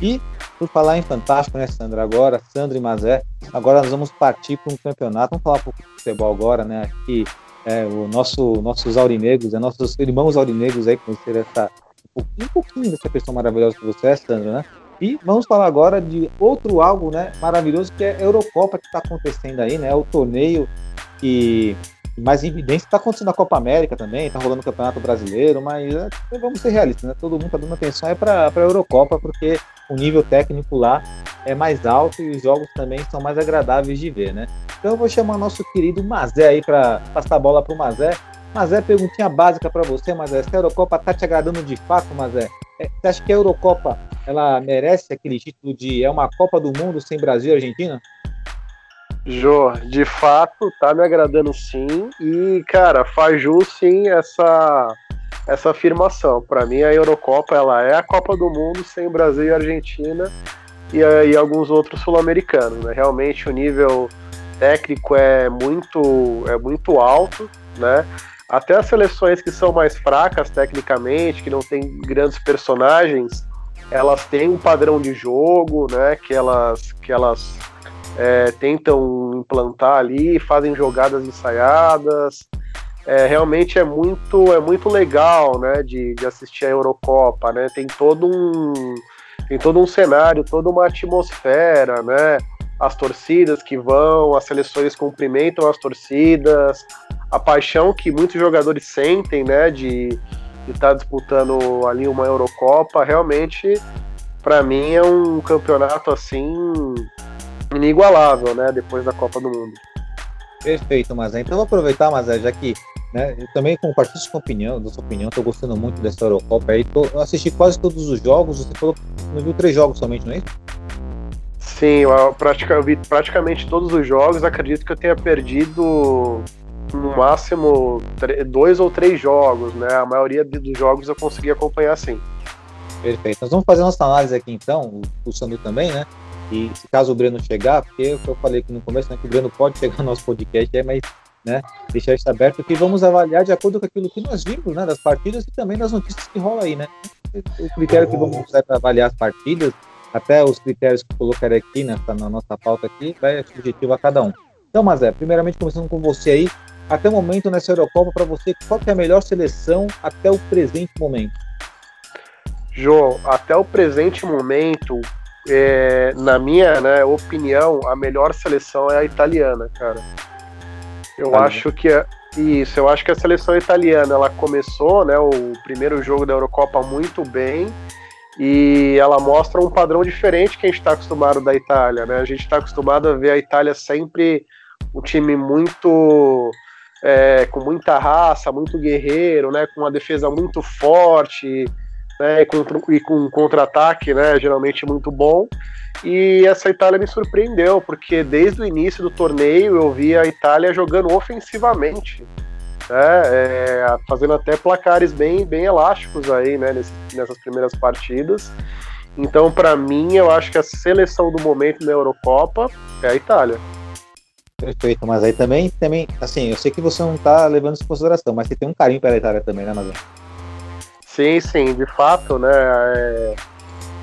E por falar em fantástico, né, Sandra? Agora, Sandra e Mazé, agora nós vamos partir para um campeonato. Vamos falar um pouco de futebol agora, né? Aqui, é, o nosso, nossos aurinegros, é, nossos irmãos aurinegros aí, conhecer essa, um pouquinho, um pouquinho dessa pessoa maravilhosa que você é, Sandra, né? E vamos falar agora de outro algo né, maravilhoso que é a Eurocopa que está acontecendo aí, né? O torneio que mais evidência está acontecendo na Copa América também, está rolando o Campeonato Brasileiro, mas é, vamos ser realistas, né? Todo mundo está dando atenção é para a Eurocopa, porque o nível técnico lá é mais alto e os jogos também são mais agradáveis de ver, né? Então eu vou chamar nosso querido Mazé aí para passar a bola para o Mazé. Mazé, perguntinha básica para você, Mazé. A Eurocopa está te agradando de fato, Mazé? É, você acha que a Eurocopa ela merece aquele título de é uma Copa do Mundo sem Brasil e Argentina? Jô, de fato, tá me agradando sim. E, cara, faz jus sim essa, essa afirmação. Para mim, a Eurocopa ela é a Copa do Mundo sem Brasil e Argentina e, e alguns outros sul-americanos. Né? Realmente o nível técnico é muito, é muito alto, né? Até as seleções que são mais fracas tecnicamente, que não tem grandes personagens, elas têm um padrão de jogo, né? Que elas, que elas é, tentam implantar ali, fazem jogadas ensaiadas. É, realmente é muito, é muito legal, né, de, de assistir a Eurocopa, né? Tem todo um, tem todo um cenário, toda uma atmosfera, né? As torcidas que vão, as seleções cumprimentam as torcidas, a paixão que muitos jogadores sentem, né, de, estar tá disputando ali uma Eurocopa, realmente para mim é um campeonato assim inigualável, né? Depois da Copa do Mundo. Perfeito, mas então vou aproveitar, mas já que né, eu também compartilho sua opinião, da sua opinião, tô gostando muito dessa Eurocopa aí, tô, assisti quase todos os jogos, você falou que não viu três jogos somente, não é isso? Sim, eu, pratica, eu vi praticamente todos os jogos, acredito que eu tenha perdido no máximo dois ou três jogos, né? A maioria dos jogos eu consegui acompanhar sim. Perfeito. Nós vamos fazer nossa análise aqui então, o Sandro também, né? E se caso o Breno chegar, porque eu falei aqui no começo, né, que o Breno pode chegar no nosso podcast, é, mas né, deixar isso aberto que vamos avaliar de acordo com aquilo que nós vimos, né, das partidas e também das notícias que rola aí, né? O critério que vamos usar para avaliar as partidas, até os critérios que colocarei aqui nessa, na nossa pauta aqui, vai subjetivo a cada um. Então, mas é, primeiramente começando com você aí, até o momento nessa Eurocopa, para você, qual é a melhor seleção até o presente momento? João, até o presente momento, é, na minha né, opinião, a melhor seleção é a italiana, cara. Eu acho que é, isso, eu acho que a seleção italiana ela começou, né, o primeiro jogo da Eurocopa muito bem e ela mostra um padrão diferente que a gente está acostumado da Itália, né? A gente está acostumado a ver a Itália sempre um time muito é, com muita raça, muito guerreiro, né? Com uma defesa muito forte, né, e com, e com contra-ataque, né, geralmente muito bom. E essa Itália me surpreendeu, porque desde o início do torneio eu vi a Itália jogando ofensivamente, né, é, fazendo até placares bem, bem elásticos aí, né, nesse, nessas primeiras partidas. Então, para mim, eu acho que a seleção do momento na Eurocopa é a Itália. Perfeito, mas aí também, também, assim, eu sei que você não tá levando isso em consideração, mas você tem um carinho pela Itália também, né, Mazão? Sim, sim, de fato, né? É,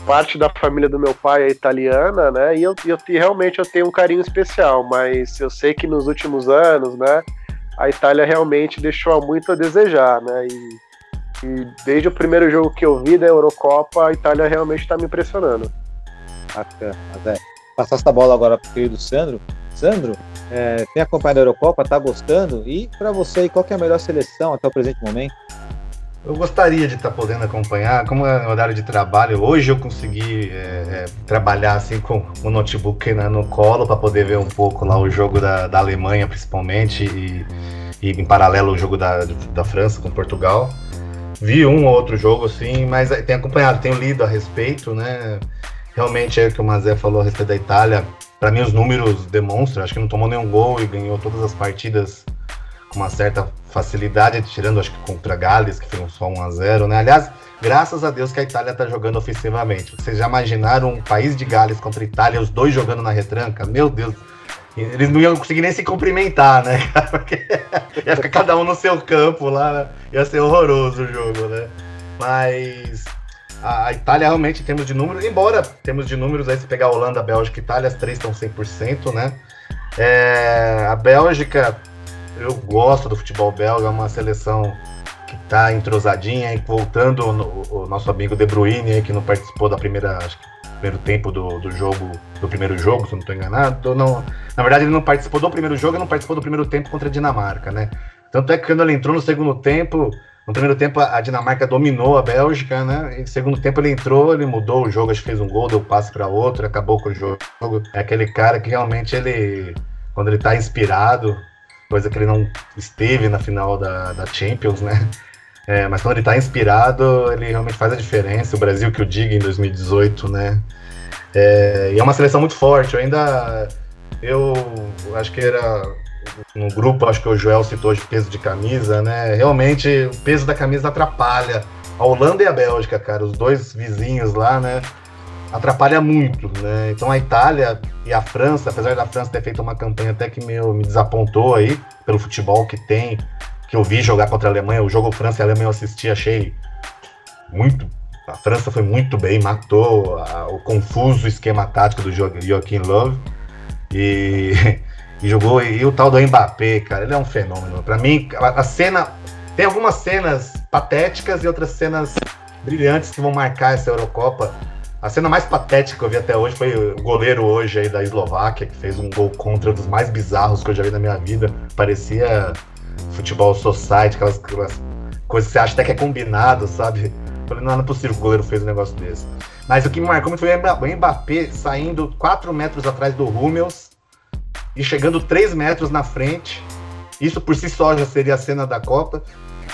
parte da família do meu pai é italiana, né? E eu, eu realmente eu tenho um carinho especial, mas eu sei que nos últimos anos, né? A Itália realmente deixou muito a desejar, né? E, e desde o primeiro jogo que eu vi da Eurocopa, a Itália realmente está me impressionando. Bacana, é. Passar essa bola agora para o querido Sandro. Sandro, é, tem acompanhado a Eurocopa, tá gostando? E para você, qual é a melhor seleção até o presente momento? Eu gostaria de estar podendo acompanhar, como é horário de trabalho, hoje eu consegui é, é, trabalhar assim com o notebook né, no colo para poder ver um pouco lá o jogo da, da Alemanha, principalmente, e, e, em paralelo o jogo da, da França com Portugal. Vi um ou outro jogo, assim, mas tenho acompanhado, tenho lido a respeito, né? Realmente é o que o Mazé falou a respeito da Itália. Para mim, os números demonstram, acho que não tomou nenhum gol e ganhou todas as partidas com uma certa facilidade, tirando acho que contra Gales, que foi só 1 a 0 né? Aliás, graças a Deus que a Itália tá jogando ofensivamente. Vocês já imaginaram um país de Gales contra a Itália, os dois jogando na retranca? Meu Deus, eles não iam conseguir nem se cumprimentar, né, (laughs) Porque ia ficar cada um no seu campo lá, né? ia ser horroroso o jogo, né? Mas a Itália realmente, em termos de números, embora temos de números aí, se pegar a Holanda, Bélgica e Itália, as três estão 100%, né? É, a Bélgica eu gosto do futebol belga, é uma seleção que está entrosadinha e voltando no, o nosso amigo De Bruyne, que não participou da primeira, acho que, primeiro tempo do, do jogo, do primeiro jogo, se eu não estou enganado. Não, na verdade, ele não participou do primeiro jogo e não participou do primeiro tempo contra a Dinamarca, né? Tanto é que quando ele entrou no segundo tempo, no primeiro tempo a Dinamarca dominou a Bélgica, né? E no segundo tempo ele entrou, ele mudou o jogo, acho que fez um gol, deu passe para outro, acabou com o jogo. É aquele cara que realmente ele, quando ele está inspirado, coisa que ele não esteve na final da, da Champions, né? É, mas quando ele está inspirado, ele realmente faz a diferença. O Brasil que o diga em 2018, né? É, e é uma seleção muito forte. Eu ainda. Eu acho que era. No grupo, acho que o Joel citou de peso de camisa, né? Realmente, o peso da camisa atrapalha. A Holanda e a Bélgica, cara, os dois vizinhos lá, né? Atrapalha muito, né? Então a Itália e a França, apesar da França ter feito uma campanha até que me, desapontou aí, pelo futebol que tem, que eu vi jogar contra a Alemanha, o jogo França e Alemanha eu assisti, achei muito. A França foi muito bem, matou a, o confuso esquema tático do Joaquim Love e, (laughs) e jogou. E o tal do Mbappé, cara, ele é um fenômeno. Para mim, a, a cena. Tem algumas cenas patéticas e outras cenas brilhantes que vão marcar essa Eurocopa a cena mais patética que eu vi até hoje foi o goleiro hoje aí da Eslováquia, que fez um gol contra um dos mais bizarros que eu já vi na minha vida. Parecia futebol society, aquelas, aquelas coisa que você acha até que é combinado, sabe? Falei, não, não é possível que o goleiro fez um negócio desse. Mas o que me marcou muito foi o Mbappé saindo 4 metros atrás do Hummels e chegando 3 metros na frente. Isso por si só já seria a cena da Copa.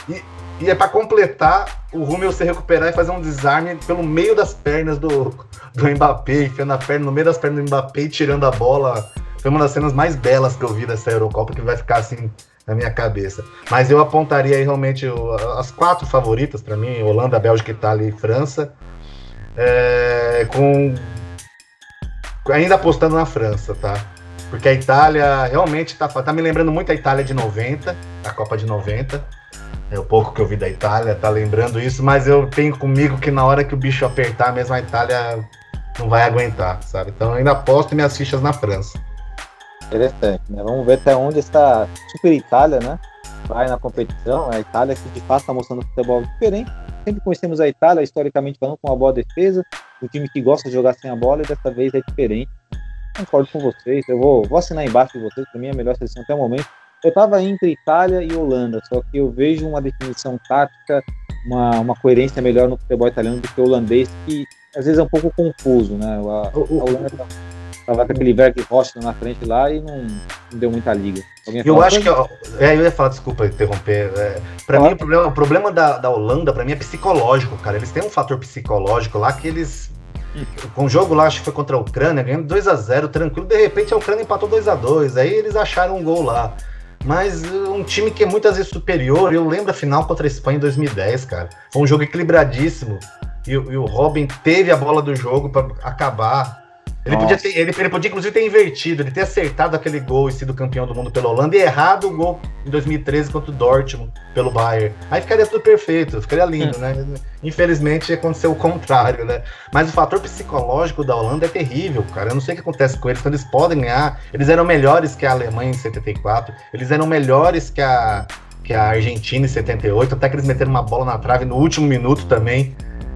E, e é para completar, o Hummels se recuperar e fazer um desarme pelo meio das pernas do, do Mbappé, enfiando a perna no meio das pernas do Mbappé e tirando a bola. Foi uma das cenas mais belas que eu vi dessa Eurocopa, que vai ficar assim na minha cabeça. Mas eu apontaria aí realmente as quatro favoritas para mim: Holanda, Bélgica, Itália e França. É, com ainda apostando na França, tá? Porque a Itália realmente tá, tá me lembrando muito a Itália de 90, a Copa de 90. É o pouco que eu vi da Itália, tá lembrando isso, mas eu tenho comigo que na hora que o bicho apertar, mesmo a Itália não vai aguentar, sabe? Então eu ainda aposto minhas fichas na França. Interessante, né? Vamos ver até onde essa Super Itália, né? Vai na competição. A Itália que de fato está mostrando futebol diferente. Sempre conhecemos a Itália, historicamente falando, com uma boa defesa. Um time que gosta de jogar sem a bola e dessa vez é diferente. Concordo com vocês. Eu vou, vou assinar embaixo de vocês. Para mim, é a melhor seleção até o momento. Eu estava entre Itália e Holanda, só que eu vejo uma definição tática, uma, uma coerência melhor no futebol italiano do que o holandês, que às vezes é um pouco confuso, né? A, a Holanda tá Tava com aquele Berg Rocha na frente lá e não, não deu muita liga. eu acho que. É, eu ia falar, desculpa interromper. É, pra mim, o problema, o problema da, da Holanda, pra mim, é psicológico, cara. Eles têm um fator psicológico lá que eles. Com o jogo lá, acho que foi contra a Ucrânia, ganhando 2 a 0 tranquilo. De repente a Ucrânia empatou 2 a 2 Aí eles acharam um gol lá. Mas uh, um time que é muitas vezes superior, eu lembro a final contra a Espanha em 2010, cara. Foi um jogo equilibradíssimo. E, e o Robin teve a bola do jogo para acabar. Ele podia, ter, ele, ele, podia, inclusive, ter invertido, ele ter acertado aquele gol e sido campeão do mundo pela Holanda e errado o gol em 2013 contra o Dortmund pelo Bayern. Aí ficaria tudo perfeito, ficaria lindo, né? Infelizmente aconteceu o contrário, né? Mas o fator psicológico da Holanda é terrível, cara. Eu não sei o que acontece com eles quando eles podem ganhar. Eles eram melhores que a Alemanha em 74, eles eram melhores que a, que a Argentina em 78, até que eles meteram uma bola na trave no último minuto também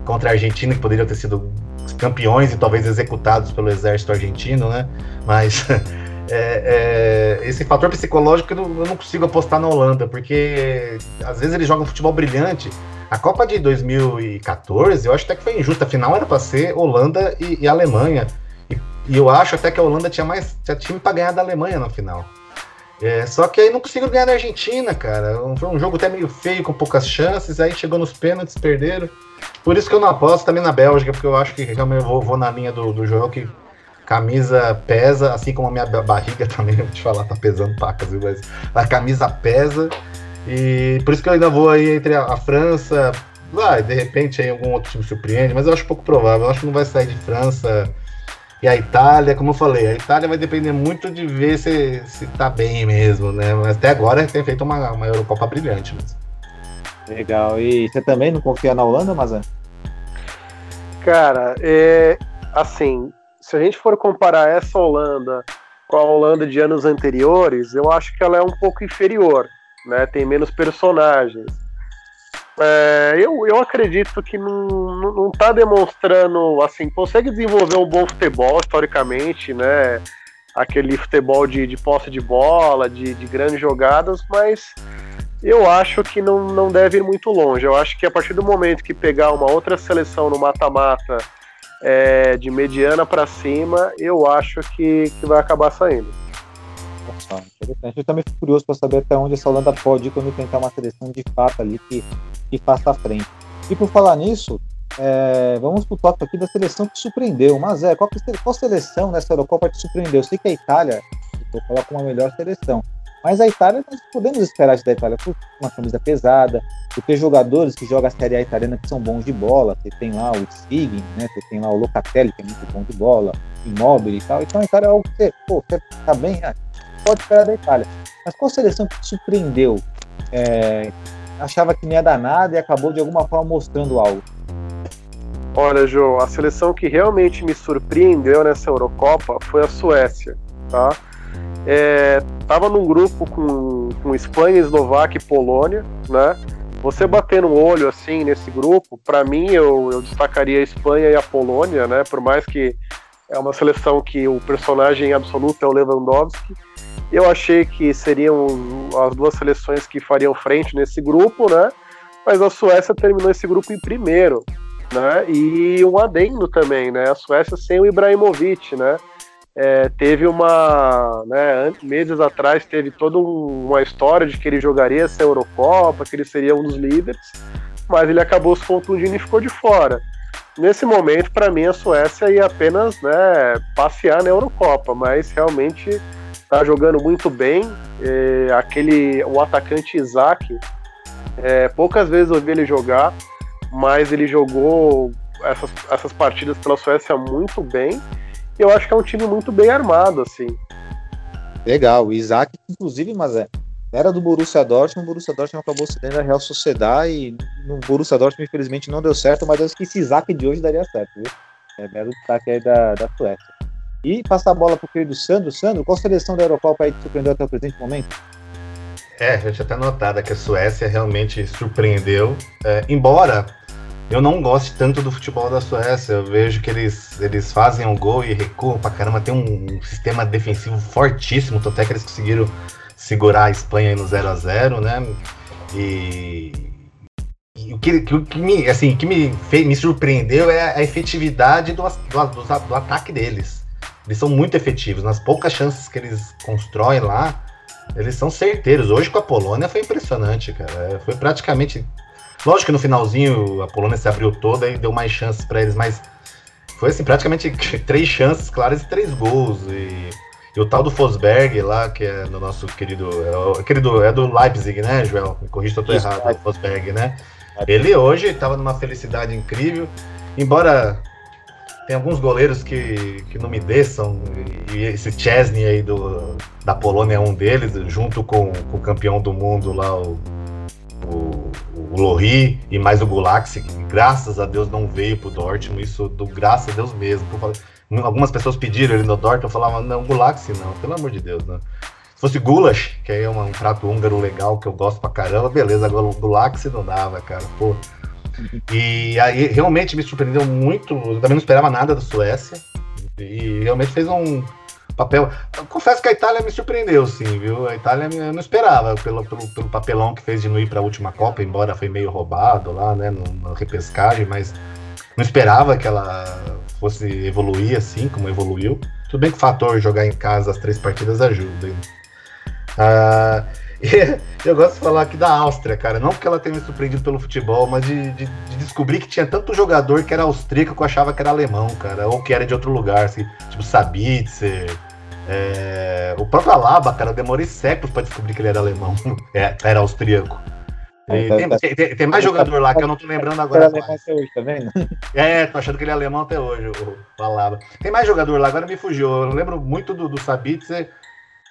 contra a Argentina, que poderia ter sido campeões e talvez executados pelo exército argentino, né? Mas (laughs) é, é, esse fator psicológico eu não, eu não, consigo apostar na Holanda, porque às vezes eles jogam futebol brilhante. A Copa de 2014, eu acho até que foi injusta. A final era para ser Holanda e, e Alemanha. E, e, eu acho até que a Holanda tinha mais tinha time para ganhar da Alemanha na final. É, só que aí não conseguiram ganhar da Argentina, cara. Foi um jogo até meio feio, com poucas chances. Aí chegou nos pênaltis, perderam. Por isso que eu não aposto também na Bélgica, porque eu acho que realmente eu vou, vou na linha do, do jogo que camisa pesa, assim como a minha barriga (laughs) também, vou te falar, tá pesando pacas, viu? Mas a camisa pesa. E por isso que eu ainda vou aí entre a, a França. Vai, de repente aí algum outro time surpreende, mas eu acho pouco provável. Eu acho que não vai sair de França e a Itália, como eu falei, a Itália vai depender muito de ver se, se tá bem mesmo, né? Mas até agora tem feito uma, uma Eurocopa brilhante mesmo. Legal. E você também não confia na Holanda, Mazan? Cara, é assim, se a gente for comparar essa Holanda com a Holanda de anos anteriores, eu acho que ela é um pouco inferior, né? Tem menos personagens. É, eu, eu acredito que não, não, tá demonstrando, assim, consegue desenvolver um bom futebol historicamente, né? Aquele futebol de, de posse de bola, de, de grandes jogadas, mas eu acho que não, não deve ir muito longe. Eu acho que a partir do momento que pegar uma outra seleção no mata-mata é, de mediana para cima, eu acho que, que vai acabar saindo. Interessante. Eu também fico curioso para saber até onde essa Holanda pode ir quando tentar uma seleção de fato ali que, que faça a frente. E por falar nisso, é, vamos para o tópico aqui da seleção que surpreendeu. Mas é, qual, qual seleção nessa Eurocopa te surpreendeu? Eu sei que a Itália, vou falar com uma melhor seleção, mas a Itália, nós podemos esperar isso da Itália por uma camisa pesada, por ter jogadores que jogam a Série A italiana que são bons de bola. Você tem lá o Sigin, né? Você tem lá o Locatelli, que é muito bom de bola, Immobile e tal. Então a Itália é algo que você, pô, você tá bem, ah, pode esperar da Itália. Mas qual seleção que surpreendeu? É, achava que não ia dar nada e acabou de alguma forma mostrando algo? Olha, João, a seleção que realmente me surpreendeu nessa Eurocopa foi a Suécia, tá? É, tava num grupo com, com Espanha, Eslováquia e Polônia, né? Você batendo um olho assim nesse grupo, para mim eu, eu destacaria a Espanha e a Polônia, né? Por mais que é uma seleção que o personagem absoluto é o Lewandowski, eu achei que seriam as duas seleções que fariam frente nesse grupo, né? mas a Suécia terminou esse grupo em primeiro, né? E um adendo também, né? A Suécia sem o Ibrahimovic, né? É, teve uma, né, meses atrás teve toda um, uma história de que ele jogaria essa Eurocopa, que ele seria um dos líderes, mas ele acabou se contundindo e ficou de fora. Nesse momento, para mim, a Suécia ia apenas né, passear na Eurocopa, mas realmente está jogando muito bem. Aquele, o atacante Isaac, é, poucas vezes eu vi ele jogar, mas ele jogou essas, essas partidas pela Suécia muito bem. E eu acho que é um time muito bem armado, assim. Legal, o Isaac, inclusive, mas é, era do Borussia Dortmund, o Borussia Dortmund acabou cedendo a Real Sociedade e no Borussia Dortmund infelizmente não deu certo, mas eu acho que esse Isaac de hoje daria certo, viu? É belo destaque aí da, da Suécia. E passar a bola pro querido Sandro. Sandro, qual seleção da Eurocopa aí te surpreendeu até o presente momento? É, a gente até notado que a Suécia realmente surpreendeu, é, embora eu não goste tanto do futebol da Suécia. Eu vejo que eles, eles fazem um gol e recuam pra caramba. Tem um sistema defensivo fortíssimo, tanto é que eles conseguiram segurar a Espanha no 0 a 0 né? E, e o que, o que me, assim, que me, fez, me surpreendeu é a efetividade do, do, do, do ataque deles. Eles são muito efetivos. Nas poucas chances que eles constroem lá, eles são certeiros. Hoje com a Polônia foi impressionante, cara. Foi praticamente. Lógico que no finalzinho a Polônia se abriu toda e deu mais chances para eles, mas foi assim, praticamente (laughs) três chances claras e três gols. E e o tal do Fosberg lá, que é do nosso querido. É, querido, é do Leipzig, né, Joel? Me corrija se eu tô Isso, errado, é. Fosberg, né? Ele hoje estava numa felicidade incrível, embora tem alguns goleiros que, que não me desçam, e esse Chesney aí do, da Polônia é um deles, junto com, com o campeão do mundo lá, o, o, o Lohri, e mais o Gulaxi, que graças a Deus não veio pro Dortmund, isso do graças a Deus mesmo. Algumas pessoas pediram ele no Dortmund, eu falava, não, Gulaxi não, pelo amor de Deus, né? Se fosse Gulasch, que é um, um prato húngaro legal que eu gosto pra caramba, beleza, agora o Gulaxi não dava, cara, pô. E aí realmente me surpreendeu muito, eu também não esperava nada da Suécia, e realmente fez um papel. Eu confesso que a Itália me surpreendeu, sim, viu? A Itália eu não esperava, pelo, pelo, pelo papelão que fez de não ir para a última Copa, embora foi meio roubado lá, né, na repescagem, mas não esperava que ela fosse evoluir assim como evoluiu. Tudo bem que o fator jogar em casa as três partidas ajuda. Ah, (laughs) eu gosto de falar aqui da Áustria, cara. Não porque ela tenha me surpreendido pelo futebol, mas de, de, de, descobrir que tinha tanto jogador que era austríaco que eu achava que era alemão, cara. Ou que era de outro lugar, assim, tipo Sabitzer. É... O próprio Alaba, cara, eu demorei séculos para descobrir que ele era alemão. (laughs) É, era austríaco. É, tem, tem, tem, mais jogador lá que eu não tô lembrando agora. Alemão até hoje, tá vendo? É, tô achando que ele é alemão até hoje, o Alaba. Tem mais jogador lá, agora me fugiu. Eu lembro muito do, do Sabitzer.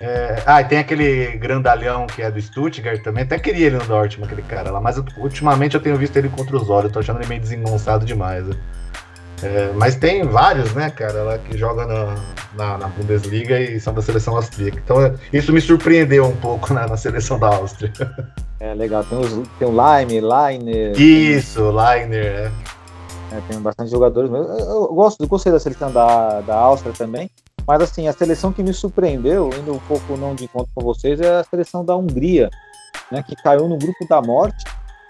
É... Ah, e tem aquele grandalhão que é do Stuttgart também. Até queria ele no Dortmund, aquele cara lá. Mas ultimamente eu tenho visto ele contra os olhos. Tô achando ele meio desengonçado demais. Né? É, mas tem vários, né, cara, lá que jogam na, na, na, Bundesliga e são da seleção austríaca. Então é, isso me surpreendeu um pouco na, na seleção da Áustria. É legal, tem, os, tem o Lime, Liner. Isso, tem... Liner, é. é. Tem bastante jogadores. Eu, eu gosto, eu gostei da seleção da, da Áustria também. Mas assim, a seleção que me surpreendeu, indo um pouco não de encontro com vocês, é a seleção da Hungria, né, que caiu no grupo da morte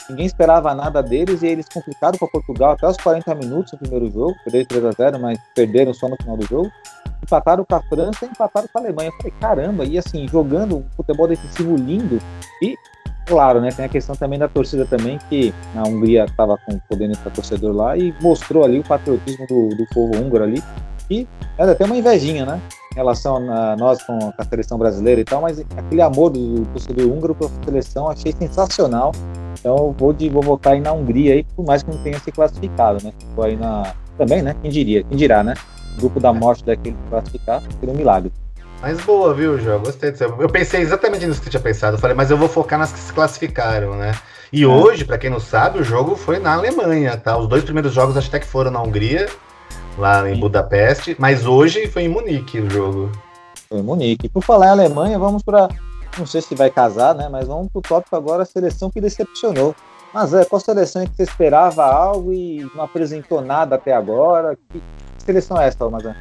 Ninguém esperava nada deles e eles complicaram para Portugal até os 40 minutos no primeiro jogo. Perderam 3 a 0 mas perderam só no final do jogo. Empataram com a França e empataram com a Alemanha. Eu falei, caramba, e assim, jogando um futebol defensivo lindo. E, claro, né, tem a questão também da torcida também, que a Hungria estava com podendo para torcedor lá e mostrou ali o patriotismo do, do povo húngaro ali. E era até uma invejinha, né? Em relação a nós com a seleção brasileira e tal, mas aquele amor do torcedor húngaro pela seleção achei sensacional. Então vou, de, vou votar aí na Hungria aí, por mais que não tenha se classificado, né? Ficou aí na. Também, né? Quem diria? Quem dirá, né? O grupo da morte daquele classificar seria um milagre. Mas boa, viu, João? Gostei disso. Eu pensei exatamente nisso que você tinha pensado. Eu falei, mas eu vou focar nas que se classificaram, né? E é. hoje, para quem não sabe, o jogo foi na Alemanha, tá? Os dois primeiros jogos acho até que foram na Hungria, lá em Budapeste, mas hoje foi em Munique o jogo. Foi em Munique. Por falar em Alemanha, vamos para não sei se vai casar, né? Mas vamos pro tópico agora, a seleção que decepcionou. Mas é, qual seleção é que você esperava algo e não apresentou nada até agora? Que seleção é essa, Mazan?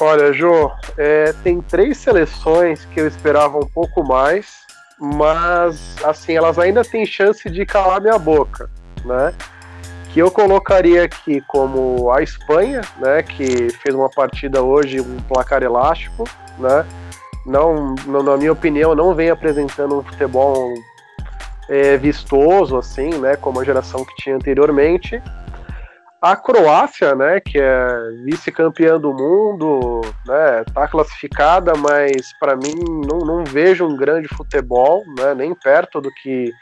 Olha, Jô, é, tem três seleções que eu esperava um pouco mais mas assim, elas ainda têm chance de calar minha boca, né? Que eu colocaria aqui como a Espanha, né, que fez uma partida hoje um placar elástico, né? Não, na minha opinião, não vem apresentando um futebol é, vistoso assim, né, como a geração que tinha anteriormente. A Croácia, né, que é vice-campeã do mundo, né, tá classificada, mas para mim não, não, vejo um grande futebol, né, nem perto do que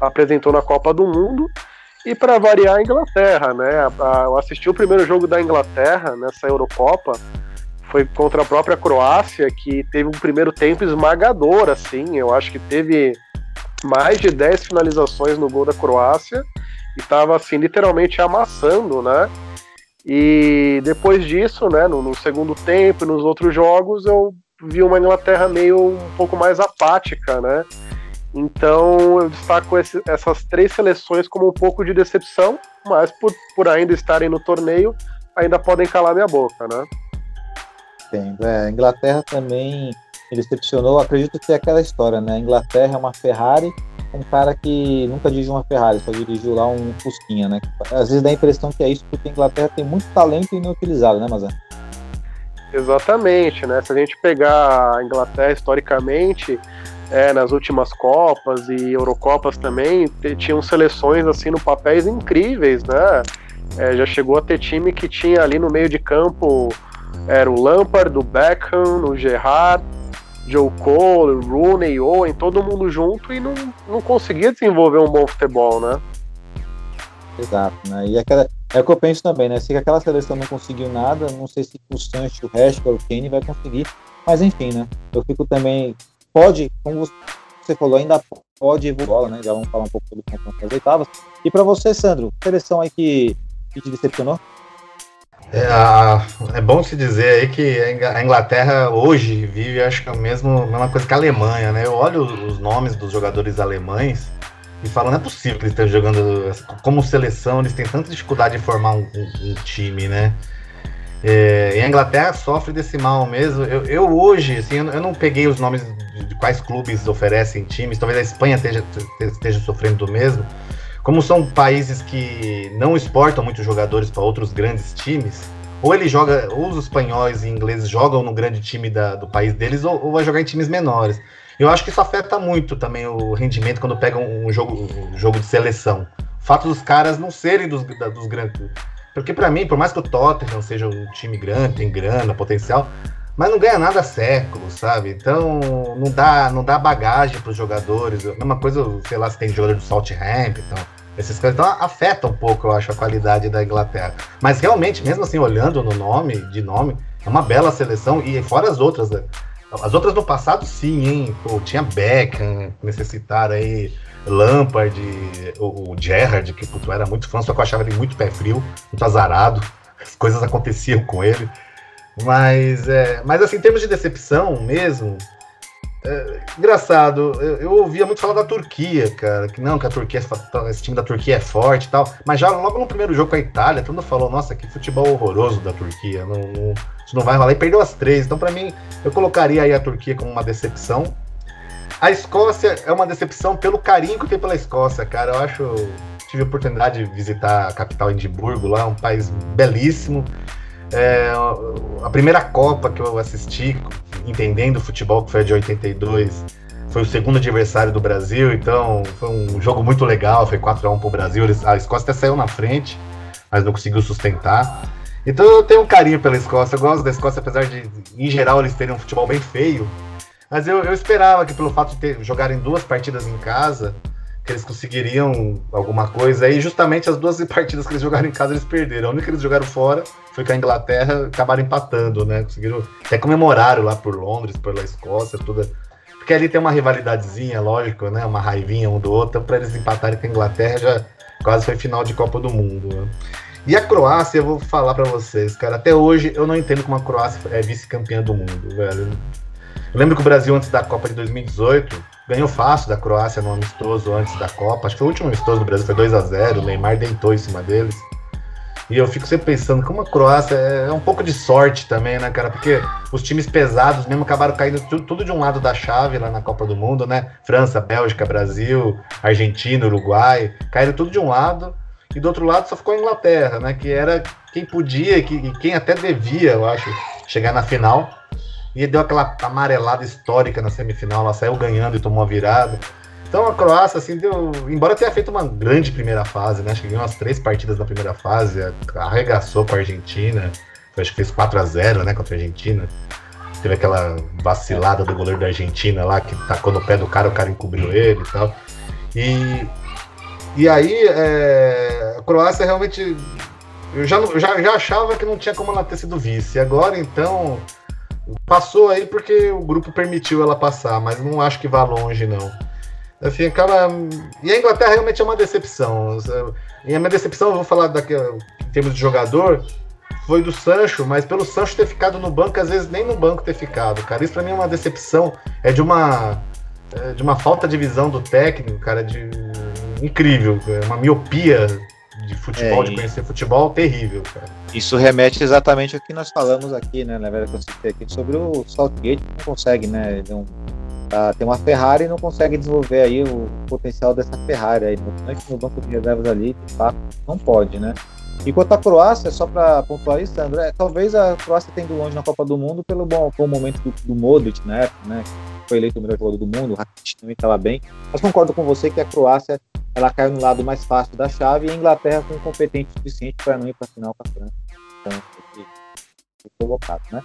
apresentou na Copa do Mundo. E para variar a Inglaterra, né, eu assisti o primeiro jogo da Inglaterra nessa Eurocopa, foi contra a própria Croácia, que teve um primeiro tempo esmagador, assim, eu acho que teve mais de 10 finalizações no gol da Croácia e estava assim literalmente amassando, né? E depois disso, né, no, no, segundo tempo e nos outros jogos, eu vi uma Inglaterra meio um pouco mais apática, né? Então eu destaco esse, essas três seleções como um pouco de decepção, mas por, por ainda estarem no torneio, ainda podem calar minha boca, né? Sim, é, a Inglaterra também decepcionou. Acredito que é aquela história, né? A Inglaterra é uma Ferrari um cara que nunca dirigiu uma Ferrari, só dirigiu lá um Fusquinha, né? Às vezes dá a impressão que é isso, porque a Inglaterra tem muito talento inutilizado, né, Mazan? Exatamente, né? Se a gente pegar a Inglaterra historicamente, é, nas últimas Copas e Eurocopas também, tinham seleções assim no papéis incríveis, né? É, já chegou a ter time que tinha ali no meio de campo era o Lampard, o Beckham, o Gerrard, Joe Cole, Rooney, Owen, todo mundo junto e não, não conseguia desenvolver um bom futebol, né? Exato, né? E aquela, é o que eu penso também, né? Se aquela seleção não conseguiu nada, não sei se o Sancho, o Rashford, o Kane vai conseguir, mas enfim, né? Eu fico também, pode, como você falou, ainda pode evoluir, né? Já vamos falar um pouco sobre o confronto das oitavas. E para você, Sandro, seleção aí que, que te decepcionou? É, é, bom se dizer aí que a Inglaterra hoje vive, acho que é a mesma, mesma coisa que a Alemanha, né? Eu olho os nomes dos jogadores alemães e falo, não é possível que eles estejam jogando como seleção, eles têm tanta dificuldade de formar um, um, time, né? É, e a Inglaterra sofre desse mal mesmo. Eu, eu hoje, assim, eu, não peguei os nomes de, quais clubes oferecem times, talvez a Espanha esteja, esteja sofrendo do mesmo. Como são países que não exportam muitos jogadores para outros grandes times, ou ele joga, ou os espanhóis e ingleses jogam no grande time da, do país deles, ou, ou, vai jogar em times menores. Eu acho que isso afeta muito também o rendimento quando pegam um jogo, um jogo de seleção. O fato dos caras não serem dos, da, dos grandes. Porque para mim, por mais que o Tottenham seja um time grande, tem grana, potencial, mas não ganha nada há séculos, sabe? Então não dá, não dá bagagem para os jogadores. A mesma coisa, sei lá, se tem jogador do Southampton, esses caras então afeta um pouco, eu acho, a qualidade da Inglaterra. Mas realmente, mesmo assim, olhando no nome, de nome, é uma bela seleção. E fora as outras, né? As outras no passado, sim, hein? Pô, tinha Beckham, necessitaram aí Lampard, o, o Gerrard, que puto, era muito fã, só que eu achava ele muito pé frio, muito azarado. As coisas aconteciam com ele. Mas, é, mas assim, em termos de decepção mesmo, é, engraçado, eu, eu, ouvia muito falar da Turquia, cara, que não, que a Turquia, é esse time da Turquia é forte e tal, mas já logo no primeiro jogo com a Itália, todo mundo falou, nossa, que futebol horroroso da Turquia, não, não, isso não vai rolar, e perdeu as três, então para mim, eu colocaria aí a Turquia como uma decepção. A Escócia é uma decepção pelo carinho que tem pela Escócia, cara, eu acho, tive a oportunidade de visitar a capital Edimburgo lá, um país belíssimo, é, a primeira Copa que eu assisti, entendendo o futebol, que foi a de 82, foi o segundo adversário do Brasil, então foi um jogo muito legal, foi 4x1 pro Brasil. A Escócia até saiu na frente, mas não conseguiu sustentar. Então eu tenho um carinho pela Escócia, eu gosto da Escócia, apesar de, em geral, eles terem um futebol bem feio. Mas eu, eu esperava que, pelo fato de ter, jogarem duas partidas em casa, que eles conseguiriam alguma coisa. E justamente as duas (laughs) partidas que eles jogaram em casa, eles perderam. A única que eles jogaram fora foi com a Inglaterra, acabaram empatando, né? Conseguiram até comemoraram lá por Londres, pela Escócia, tudo. Porque ali tem uma rivalidadezinha, lógico, né? Uma raivinha um do outro. Para eles empatarem com a Inglaterra, já quase foi final de Copa do Mundo. Né? E a Croácia, eu vou falar para vocês, cara. Até hoje eu não entendo como a Croácia é vice-campeã do mundo, velho. Eu lembro que o Brasil, antes da Copa de 2018, ganhou fácil da Croácia no amistoso antes da Copa. Acho que o último amistoso do Brasil, foi 2 a 0 O Neymar deitou em cima deles. E eu fico sempre pensando como a Croácia é um pouco de sorte também, né, cara? Porque os times pesados mesmo acabaram caindo tudo de um lado da chave lá na Copa do Mundo, né? França, Bélgica, Brasil, Argentina, Uruguai, caíram tudo de um lado. E do outro lado só ficou a Inglaterra, né? Que era quem podia e quem até devia, eu acho, chegar na final. E deu aquela amarelada histórica na semifinal, ela saiu ganhando e tomou a virada. Então a Croácia, assim, deu. Embora tenha feito uma grande primeira fase, né? Acho que ganhou umas três partidas na primeira fase, arregaçou com a Argentina. Acho que fez 4 a 0 né, contra a Argentina. Teve aquela vacilada do goleiro da Argentina lá, que tacou no pé do cara, o cara encobriu ele e tal. E, e aí, é, a Croácia realmente. Eu já, já, já achava que não tinha como ela ter sido vice. Agora, então, passou aí porque o grupo permitiu ela passar, mas não acho que vá longe, não. Assim, acaba. E a Inglaterra realmente é uma decepção. E a minha decepção, eu vou falar daqui, em termos de jogador, foi do Sancho, mas pelo Sancho ter ficado no banco, às vezes nem no banco ter ficado, cara. Isso pra mim é uma decepção. É de uma. É de uma falta de visão do técnico, cara, de. Incrível. É uma miopia de futebol, é, de conhecer futebol terrível, cara. Isso remete exatamente ao que nós falamos aqui, né, na verdade, aqui sobre o Saltgate, que não consegue, né, é um uh, tem uma Ferrari e não consegue desenvolver aí o potencial dessa Ferrari aí. No banco de reservas ali, de fato, não pode, né? E quanto à Croácia, só para pontuar isso, André, talvez a Croácia tenha ido longe na Copa do Mundo pelo bom, bom momento do, do Modric na época, né? Foi eleito o melhor jogador do mundo, o Rakitic também estava bem. Mas concordo com você que a Croácia ela caiu no lado mais fácil da chave e a Inglaterra foi incompetente o suficiente para não ir para a final com a França. Então, foi colocado, né?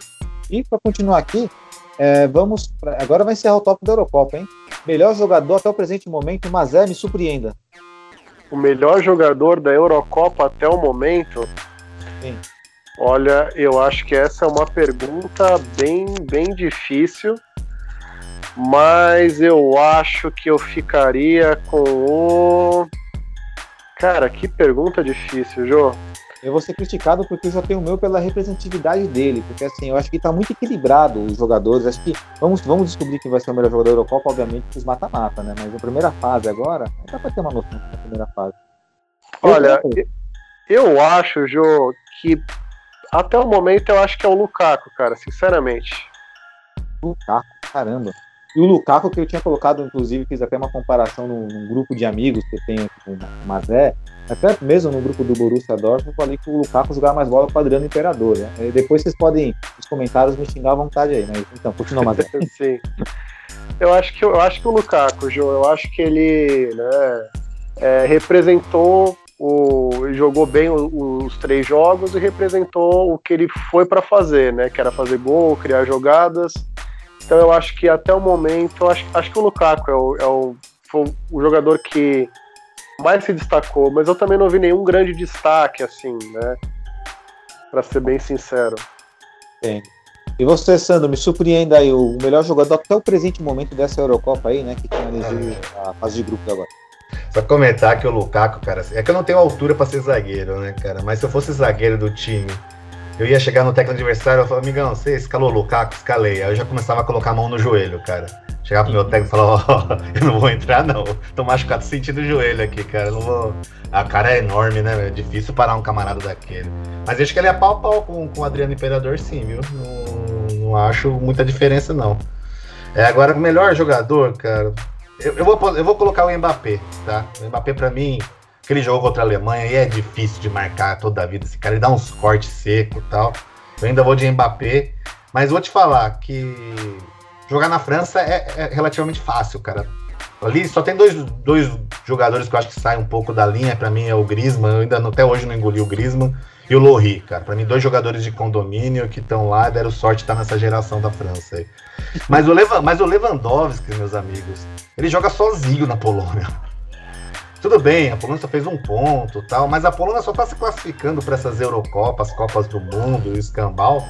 E para continuar aqui, é, vamos. Pra... Agora vai encerrar o top da Eurocopa, hein? Melhor jogador até o presente momento, Mazé, me surpreenda. O melhor jogador da Eurocopa até o momento? Sim. Olha, eu acho que essa é uma pergunta bem, bem difícil, mas eu acho que eu ficaria com o. Cara, que pergunta difícil, Jô eu vou ser criticado porque eu já tenho o meu pela representatividade dele, porque assim, eu acho que está muito equilibrado os jogadores, acho que vamos, vamos descobrir quem vai ser o melhor jogador da Eurocopa, obviamente, os mata-mata, né, mas a primeira fase agora, dá para ter uma noção da primeira fase. Olha, eu, eu acho, Jô, que até o momento eu acho que é o Lukaku, cara, sinceramente. Lukaku, caramba. E o Lukaku, que eu tinha colocado, inclusive, fiz até uma comparação num, num grupo de amigos que eu tenho com o Mazé, até mesmo no grupo do Borussia Dortmund, eu falei que o Lukaku jogava mais bola com o Adriano Imperador. Né? E depois vocês podem, nos comentários, me xingar à vontade aí. Mas, então, continua, Mazé. (laughs) Sim. Eu acho, que, eu acho que o Lukaku, João, eu acho que ele né, é, representou o, jogou bem os, os, três jogos e representou o que ele foi para fazer, né? Que era fazer gol, criar jogadas. Então eu acho que até o momento, acho, acho que o Lukaku é o, é o, foi o jogador que mais se destacou, mas eu também não vi nenhum grande destaque, assim, né? Para ser bem sincero. Sim. E você, Sandro, me surpreenda aí, o melhor jogador até o presente momento dessa Eurocopa aí, né? Que finalizou a fase de grupo agora. Só comentar que o Lukaku, cara, é que eu não tenho altura para ser zagueiro, né, cara? Mas se eu fosse zagueiro do time eu ia chegar no técnico adversário e falar, amigão, você escalou o Lukaku? Escalei. Aí eu já começava a colocar a mão no joelho, cara. Chegava pro meu técnico e falava, ó, oh, (laughs) eu não vou entrar não. Tô machucado sentindo o joelho aqui, cara. Eu não vou. A cara é enorme, né? É difícil parar um camarada daquele. Mas acho que ele é pau pau com, com o Adriano Imperador, sim, viu? Não, não acho muita diferença, não. É, agora, o melhor jogador, cara. Eu, eu, vou, eu vou colocar o Mbappé, tá? O Mbappé, pra mim, Aquele jogo contra a Alemanha e é difícil de marcar toda a vida. Esse cara ele dá uns cortes secos e tal. Eu ainda vou de Mbappé. Mas vou te falar que jogar na França é, é relativamente fácil, cara. Ali só tem dois, dois jogadores que eu acho que saem um pouco da linha. Para mim é o Griezmann. Eu ainda até hoje não engoli o Griezmann. E o Lohri, cara. Para mim, dois jogadores de condomínio que estão lá deram sorte de estar nessa geração da França aí. Mas o, Levan, mas o Lewandowski, meus amigos, ele joga sozinho na Polônia. Tudo bem, a Polônia só fez um ponto tal, mas a Polônia só está se classificando para essas Eurocopas, Copas do Mundo, escambau,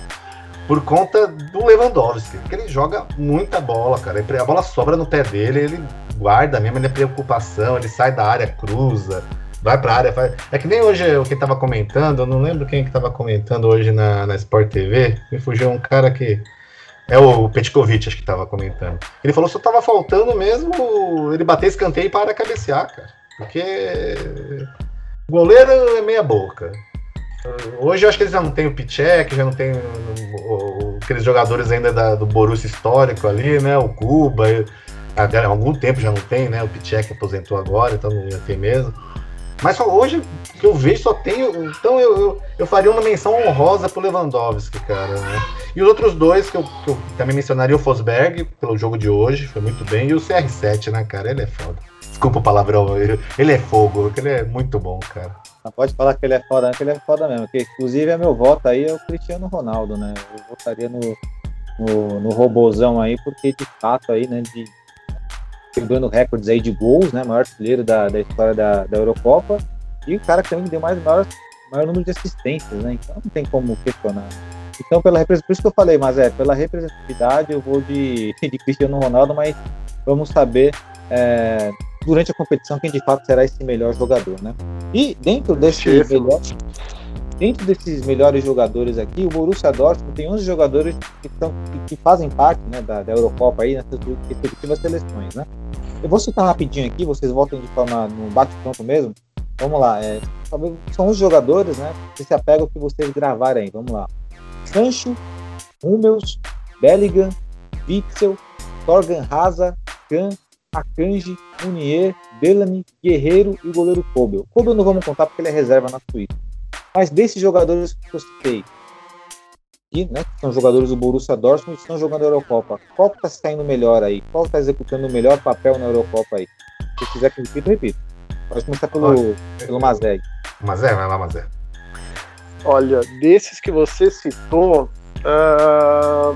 por conta do Lewandowski, porque ele joga muita bola, cara. A bola sobra no pé dele, ele guarda mesmo, ele é preocupação, ele sai da área, cruza, vai para a área. Faz... É que nem hoje o que estava comentando, eu não lembro quem que estava comentando hoje na, na Sport TV, me fugiu um cara que. É o Petkovic, acho que estava comentando. Ele falou que só estava faltando mesmo ele bater escanteio para cabecear, cara. Porque goleiro é meia boca. Hoje eu acho que eles já não tem o Pichek, já não tem aqueles jogadores ainda da, do Borussia histórico ali, né? O Cuba, há algum tempo já não tem, né? O Pichek aposentou agora, então não ia ter mesmo. Mas só hoje que eu vejo só tenho. Então eu, eu, eu, faria uma menção honrosa pro Lewandowski, cara. Né? E os outros dois que eu, que eu, também mencionaria o Fosberg, pelo jogo de hoje, foi muito bem, e o CR7, né, cara? Ele é foda. Desculpa o palavrão, ele, é fogo, ele é muito bom, cara. Não pode falar que ele é foda, que ele é foda mesmo. Que, inclusive é meu voto aí é o Cristiano Ronaldo, né? Eu votaria no, no, no robozão aí, porque de fato aí, né, de quebrando recordes aí de gols, né? Maior artilheiro da, da história da, da Eurocopa. E o cara que também deu mais maior, maior número de assistências, né? Então não tem como questionar. Então, pela por isso que eu falei, mas é, pela representatividade eu vou de, (laughs) de Cristiano Ronaldo, mas vamos saber é, durante a competição quem de fato será esse melhor jogador, né? E dentro desse melhor, dentro desses melhores jogadores aqui, o Borussia Dortmund tem 11 jogadores que, tão, que, que fazem parte né, da, da Eurocopa aí nessas respectivas seleções, né? Eu vou citar rapidinho aqui, vocês voltem de forma no bate-pronto mesmo. Vamos lá, é, são os jogadores, né? Que se apegam ao que vocês gravarem aí. Vamos lá. Sancho, Hummels, Bellingham, Witzel, Torgan Hazard, Kahn, Akanji, Munier, Bellamy, Guerreiro e o goleiro Kobel. Kobel não vamos contar porque ele é reserva na Suíça. Mas desses jogadores que eu citei, que, né, que são jogadores do Borussia Dortmund estão jogando a Eurocopa, qual está saindo melhor aí? Qual está executando o melhor papel na Eurocopa aí? Se quiser que eu repita, eu repito. Pode começar pelo, pelo Mazé. Mazé, vai lá, Mazé. Olha, desses que você citou, uh,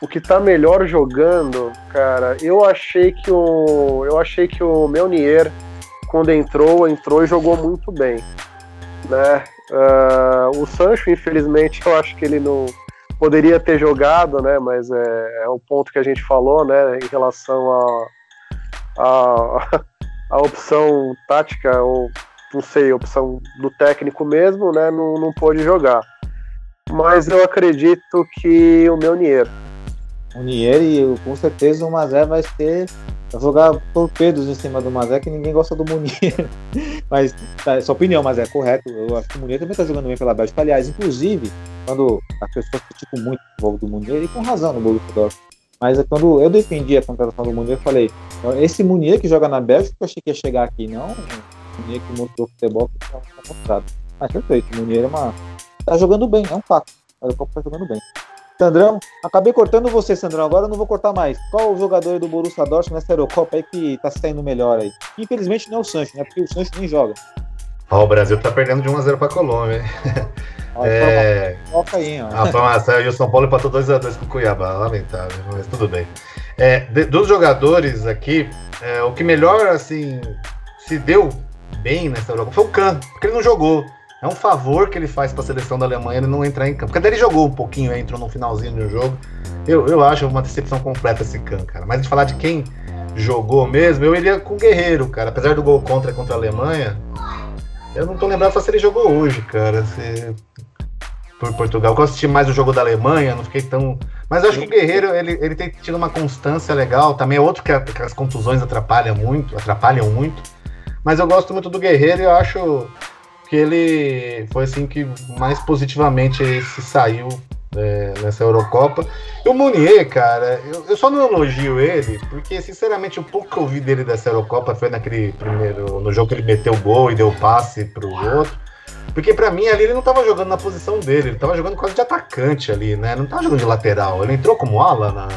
o que tá melhor jogando, cara, eu achei que o. Eu achei que o Meunier, quando entrou, entrou e jogou muito bem né? Uh, o Sancho, infelizmente, eu acho que ele não poderia ter jogado, né? Mas é, é o ponto que a gente falou, né? Em relação a, a, (laughs) a opção tática ou não sei, opção do técnico mesmo, né? Não, não pôde jogar. Mas eu acredito que o meu Nier. O Nier e com certeza o Mazé vai ser jogar torpedos em cima do Mazé, que ninguém gosta do Munier. (laughs) mas, tá, sua opinião, mas é correto. Eu acho que o Munier também está jogando bem pela Bélgica. Aliás, inclusive, quando as pessoas criticam muito o jogo do Munier, e com razão no Borussia Dortmund. Mas é quando eu defendi a contratação do Munier, eu falei, esse Munier que joga na Bélgica, eu achei que ia chegar aqui, não o Munier que mostrou futebol que está mostrado. Mas perfeito, o Munier é uma... tá jogando bem, é um fato. O Copa tá jogando bem. Sandrão, acabei cortando você, Sandrão. Agora eu não vou cortar mais. Qual o jogador do Borussia Dortmund nessa Eurocopa aí que tá saindo melhor aí? Infelizmente não é o Sancho, né? Porque o Sancho nem joga. Ó, o Brasil tá perdendo de 1x0 pra Colômbia, Ó, (laughs) é... Foca aí, ó. A informação, e o São Paulo empatou 2x2 com o Cuiabá. Lamentável, mas tudo bem. É, de, dos jogadores aqui, é, o que melhor, assim, se deu bem nessa Eurocopa foi o Kahn, porque ele não jogou. É um favor que ele faz para a seleção da Alemanha ele não entrar em campo. Porque ele jogou um pouquinho, entrou no finalzinho do jogo. Eu, eu acho uma decepção completa esse Kahn, cara. Mas de falar de quem jogou mesmo, eu iria com o Guerreiro, cara. Apesar do gol contra contra a Alemanha, eu não tô lembrando se ele jogou hoje, cara. Se... Por Portugal. Eu assisti mais o jogo da Alemanha, não fiquei tão. Mas eu acho que o Guerreiro ele, ele tem tido uma constância legal. Também é outro que, a, que as contusões atrapalham muito, atrapalham muito. Mas eu gosto muito do Guerreiro e eu acho que ele foi assim que mais positivamente se saiu é, nessa Eurocopa. E o Munier, cara, eu, eu, só não elogio ele, porque sinceramente o pouco que eu vi dele dessa Eurocopa foi naquele primeiro, no jogo que ele meteu o gol e deu passe pro outro. Porque para mim ali ele não tava jogando na posição dele, ele tava jogando quase de atacante ali, né? Não tava jogando de lateral. Ele entrou como ala na.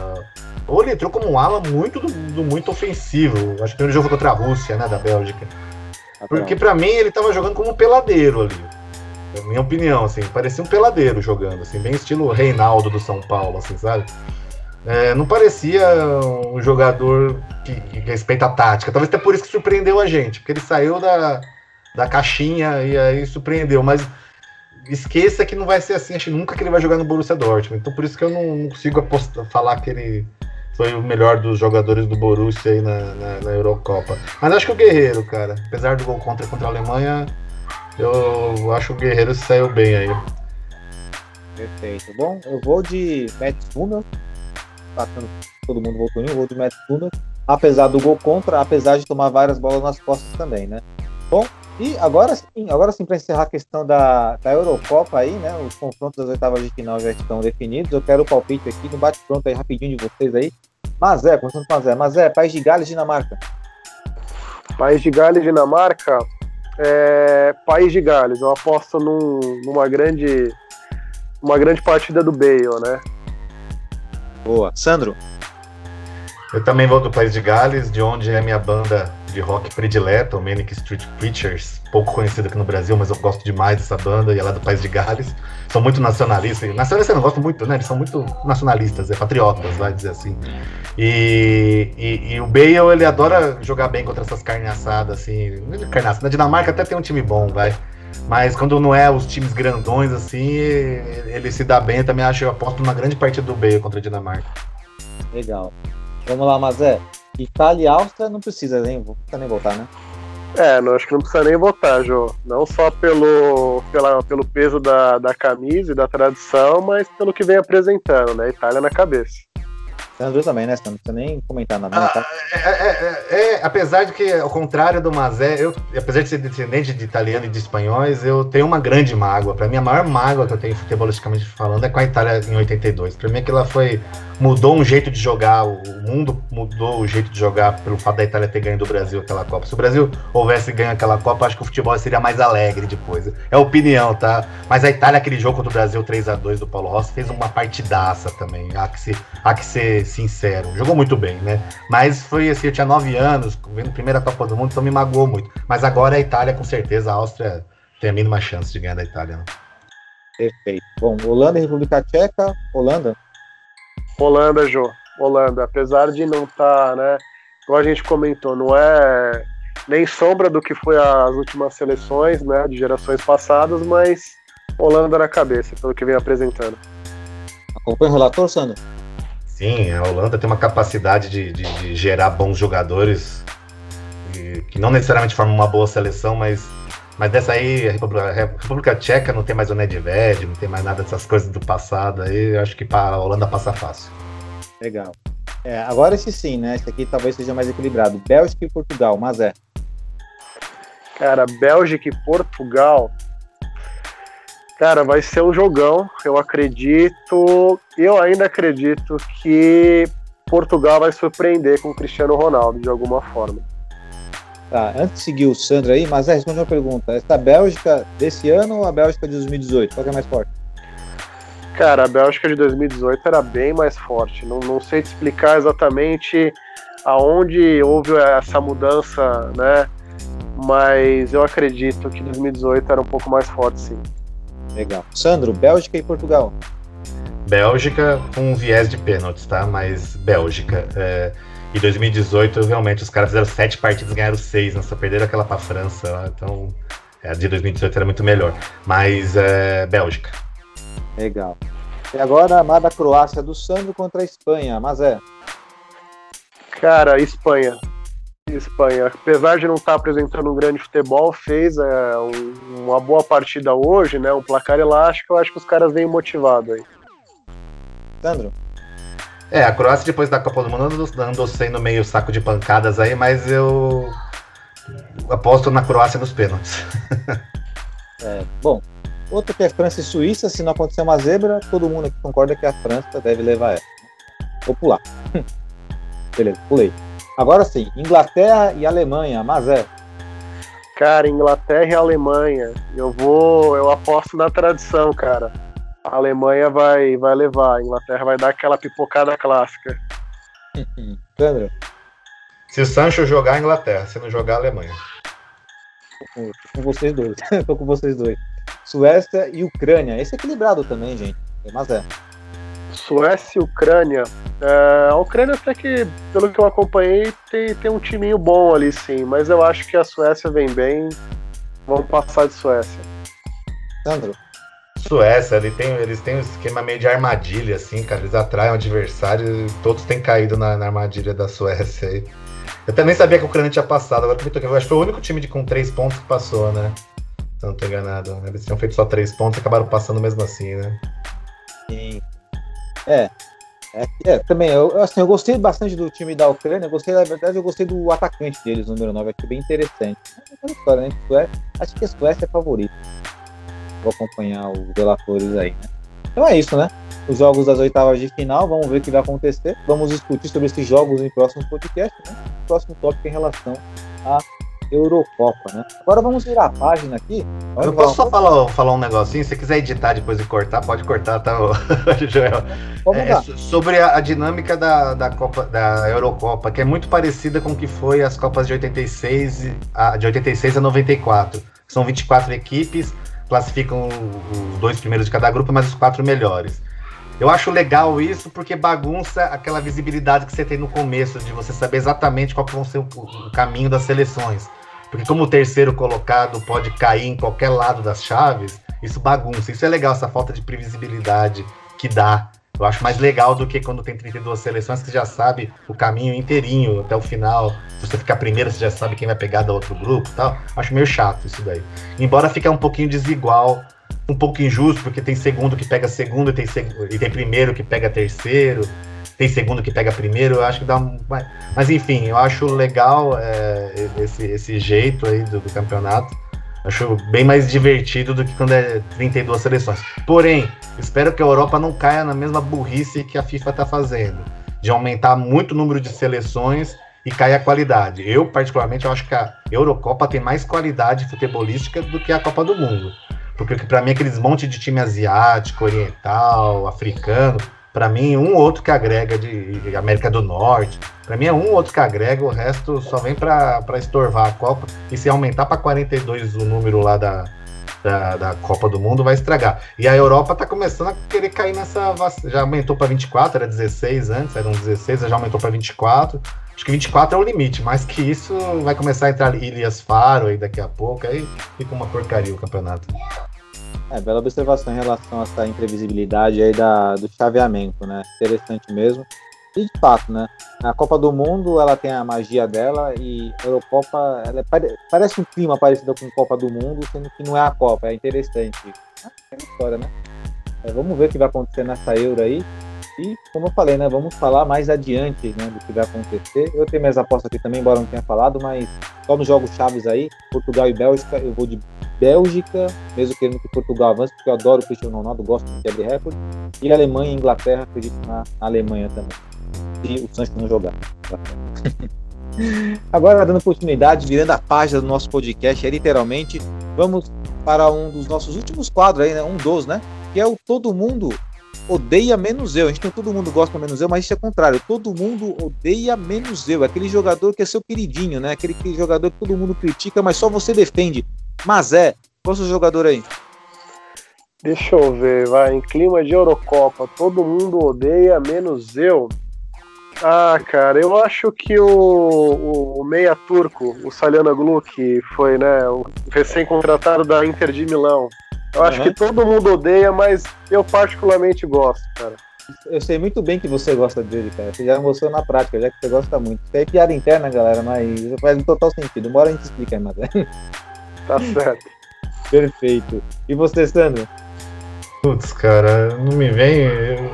Ou ele entrou como um ala muito do, do muito ofensivo. Acho que no jogo contra a Rússia, né? Da Bélgica. Porque para mim ele tava jogando como um peladeiro ali. Na minha opinião, assim, parecia um peladeiro jogando, assim, bem estilo Reinaldo do São Paulo, assim, sabe? É, não parecia um jogador que, que, respeita a tática. Talvez até por isso que surpreendeu a gente, porque ele saiu da, da caixinha e aí surpreendeu. Mas esqueça que não vai ser assim, acho nunca que ele vai jogar no Borussia Dortmund. Então por isso que eu não, não consigo apostar, falar que ele foi o melhor dos jogadores do Borussia aí na, na, na, Eurocopa. Mas acho que o Guerreiro, cara, apesar do gol contra contra a Alemanha, eu acho que o Guerreiro saiu bem aí. Perfeito. Bom, eu vou de Matt passando todo mundo voltou em, eu vou de Matt apesar do gol contra, apesar de tomar várias bolas nas costas também, né? Bom, E agora sim, agora sim, para encerrar a questão da, da Eurocopa aí, né? Os confrontos das oitavas de final já estão definidos. Eu quero o palpite aqui no bate-pronto aí rapidinho de vocês aí. Mazé, começando com Mazé. Mazé, País de Gales, Dinamarca. País de Gales, Dinamarca. É, País de Gales, eu aposto num, numa grande uma grande partida do Bale, né? Boa. Sandro? Eu também vou do País de Gales, de onde é minha banda de rock predileta, o Manic Street Preachers, pouco conhecida aqui no Brasil, mas eu gosto demais dessa banda, e ela é do País de Gales. São muito nacionalistas. Nacionalistas eu não gosto muito, né? Eles são muito nacionalistas, é patriotas, vai dizer assim. E, e, e, o Bale, ele adora jogar bem contra essas carne assadas, assim. Carne Na Dinamarca até tem um time bom, vai. Mas quando não é os times grandões, assim, ele se dá bem. Eu também acho, eu aposto numa grande partida do Bale contra a Dinamarca. Legal. Vamos lá, Mazé. Itália e Áustria não precisa nem, precisa nem voltar, né? É, não, acho que não precisa nem votar, Jô. Não só pelo, pela, pelo peso da, da camisa e da tradição, mas pelo que vem apresentando, né? Itália na cabeça. Também, né? Você não precisa nem comentar nada. Né? Ah, é, é, é, é, apesar de que, ao contrário do Mazé, eu, apesar de ser descendente de italiano e de espanhóis, eu tenho uma grande mágoa. Para mim, a maior mágoa que eu tenho futebolisticamente falando é com a Itália em 82. Para mim, aquilo foi mudou um jeito de jogar, o mundo mudou o jeito de jogar pelo fato da Itália ter ganho do Brasil aquela Copa. Se o Brasil houvesse ganho aquela Copa, acho que o futebol seria mais alegre depois. É opinião, tá? Mas a Itália, aquele jogo contra o Brasil 3 a 2 do Paulo Rossi, fez uma partidaça também. Há que, se, há que sincero. Jogou muito bem, né? Mas foi assim, eu tinha 9 anos, vendo a primeira Copa do Mundo, então me magoou muito. Mas agora a Itália, com certeza, a Áustria tem a mínima chance de ganhar da Itália. Né? Perfeito. Bom, Holanda e República Tcheca, Holanda? Holanda, Jô. Holanda, apesar de não estar, tá, né? Como a gente comentou, não é nem sombra do que foi as últimas seleções, né? De gerações passadas, mas Holanda na cabeça, pelo que vem apresentando. Acompanha o relator, Sandro? Sim, a Holanda tem uma capacidade de, de, de gerar bons jogadores que não necessariamente formam uma boa seleção, mas, mas dessa aí, a República, a República Tcheca não tem mais o Nedved, não tem mais nada dessas coisas do passado aí, eu acho que a Holanda passa fácil. Legal. É, agora esse sim, né? Esse aqui talvez seja mais equilibrado. Bélgica e Portugal, mas é. Cara, Bélgica e Portugal. Cara, vai ser um jogão. Eu acredito. Eu ainda acredito que Portugal vai surpreender com o Cristiano Ronaldo de alguma forma. Tá, antes de seguir o Sandro aí, mas é, responde uma pergunta. Essa Bélgica desse ano ou a Bélgica de 2018? Qual é mais forte? Cara, a Bélgica de 2018 era bem mais forte. Não, não sei te explicar exatamente aonde houve essa mudança, né? Mas eu acredito que 2018 era um pouco mais forte, sim. Legal. Sandro, Bélgica e Portugal. Bélgica com um viés de pênaltis, tá? Mas Bélgica. É... E 2018, realmente, os caras fizeram sete partidas ganharam seis, né? Só perderam aquela pra França lá. Então, é, a de 2018 era muito melhor. Mas é Bélgica. Legal. E agora a amada Croácia do Sandro contra a Espanha. Mas é. Cara, Espanha. Espanha, apesar de não estar apresentando um grande futebol, fez é, um, uma boa partida hoje, né? Um placar elástico, eu acho que os caras vêm motivados aí. Sandro? É, a Croácia depois da Copa do Mundo andou, andou sendo meio saco de pancadas aí, mas eu aposto na Croácia nos pênaltis. (laughs) é, bom, outra que é França e Suíça, se não acontecer uma zebra, todo mundo aqui concorda que a França deve levar ela. Vou pular. (laughs) Beleza, pulei. Agora sim, Inglaterra e Alemanha, mas é. Cara, Inglaterra e Alemanha, eu vou, eu aposto na tradição, cara a Alemanha vai, vai levar, a Inglaterra vai dar aquela pipocada clássica. (laughs) Sandro? Se o Sancho jogar, a Inglaterra. Se não jogar, a Alemanha. Tô com vocês dois. (laughs) Tô com vocês dois. Suécia e Ucrânia. Esse é equilibrado também, gente. Mas é. Suécia e Ucrânia. É, a Ucrânia até que, pelo que eu acompanhei, tem, tem um timinho bom ali sim. Mas eu acho que a Suécia vem bem. Vamos passar de Suécia. Sandro? Suécia, ele tem, eles têm um esquema meio de armadilha, assim, cara. Eles atraem o adversário e todos têm caído na, na armadilha da Suécia aí. Eu também sabia que o Ucrânia tinha passado, agora que eu acho que foi o único time de, com três pontos que passou, né? Se eu não tô enganado. Eles tinham feito só três pontos e acabaram passando mesmo assim, né? Sim. É. É, é, também, eu, assim, eu gostei bastante do time da Ucrânia, gostei, na verdade, eu gostei do atacante deles, número 9, achei bem interessante. É história, né? Suécia, acho que a Suécia é favorita. Vou acompanhar os relatores aí, né? Então é isso, né? Os jogos das oitavas de final, vamos ver o que vai acontecer. Vamos discutir sobre esses jogos em próximos podcasts, né? Próximo tópico em relação a Eurocopa, né? Agora vamos virar a página aqui. Eu posso só falar, falar um negocinho? Se quiser editar depois e cortar, pode cortar, tá, (laughs) Joel? É, sobre a, a, dinâmica da, da, Copa, da Eurocopa, que é muito parecida com o que foi as Copas de 86, a, de 86 a 94. São 24 equipes, classificam os dois primeiros de cada grupo, mas os quatro melhores. Eu acho legal isso porque bagunça aquela visibilidade que você tem no começo, de você saber exatamente qual que vai ser o, o caminho das seleções. Porque como o terceiro colocado pode cair em qualquer lado das chaves, isso bagunça. Isso é legal, essa falta de previsibilidade que dá. Eu acho mais legal do que quando tem 32 seleções que já sabe o caminho inteirinho até o final. Se você ficar primeiro, você já sabe quem vai pegar da outro grupo tal. Acho meio chato isso daí. Embora fique um pouquinho desigual, um pouco injusto, porque tem segundo que pega segundo e tem, seg... e tem primeiro que pega terceiro tem segundo que pega primeiro, eu acho que dá um. Mas enfim, eu acho legal é, esse, esse jeito aí do, do, campeonato. Acho bem mais divertido do que quando é 32 seleções. Porém, espero que a Europa não caia na mesma burrice que a FIFA está fazendo, de aumentar muito o número de seleções e cair a qualidade. Eu, particularmente, eu acho que a Eurocopa tem mais qualidade futebolística do que a Copa do Mundo. Porque para mim aqueles monte de time asiático, oriental, africano, para mim, um outro que agrega de América do Norte. Para mim é um outro que agrega, o resto só vem para estorvar a Copa. E se aumentar para 42 o número lá da, da, da, Copa do Mundo, vai estragar. E a Europa tá começando a querer cair nessa. Já aumentou para 24, era 16 antes, eram 16, já aumentou para 24. Acho que 24 é o limite, mais que isso vai começar a entrar Ilhas Faro aí daqui a pouco, aí fica uma porcaria o campeonato. É, bela observação em relação a essa imprevisibilidade aí da, do chaveamento, né? Interessante mesmo. E de fato, né? A Copa do Mundo ela tem a magia dela e a Eurocopa ela é, parece um clima parecido com a Copa do Mundo, sendo que não é a Copa, é interessante. É uma história, né? É, vamos ver o que vai acontecer nessa Euro aí. E, como eu falei, né, vamos falar mais adiante né, do que vai acontecer. Eu tenho minhas apostas aqui também, embora não tenha falado, mas só nos jogos chaves aí, Portugal e Bélgica, eu vou de Bélgica, mesmo querendo que Portugal avance, porque eu adoro o Cristiano Ronaldo, gosto de quebra recorde. E Alemanha e Inglaterra, acredito na Alemanha também. E o Sancho não jogar. (laughs) Agora, dando continuidade, virando a página do nosso podcast, é literalmente, vamos para um dos nossos últimos quadros aí, né? Um dos, né? Que é o Todo Mundo odeia menos eu. A gente tem todo mundo gosta menos eu, mas isso é contrário. Todo mundo odeia menos eu. Aquele jogador que é seu queridinho, né? Aquele jogador que todo mundo critica, mas só você defende. Mas é, qual é o seu jogador aí? Deixa eu ver, vai. Em clima de Eurocopa, todo mundo odeia, menos eu. Ah, cara, eu acho que o, o, o meia turco, o Salianoglu, que foi né, o recém-contratado da Inter de Milão, eu acho uhum. que todo mundo odeia, mas eu particularmente gosto, cara. Eu sei muito bem que você gosta dele, cara. Você já mostrou na prática, já que você gosta muito. Isso é piada interna, galera, mas faz um total sentido. Uma hora a gente explica, mas é. (laughs) Tá certo. Perfeito. E você, Sandro? Putz, cara, não me vem. Eu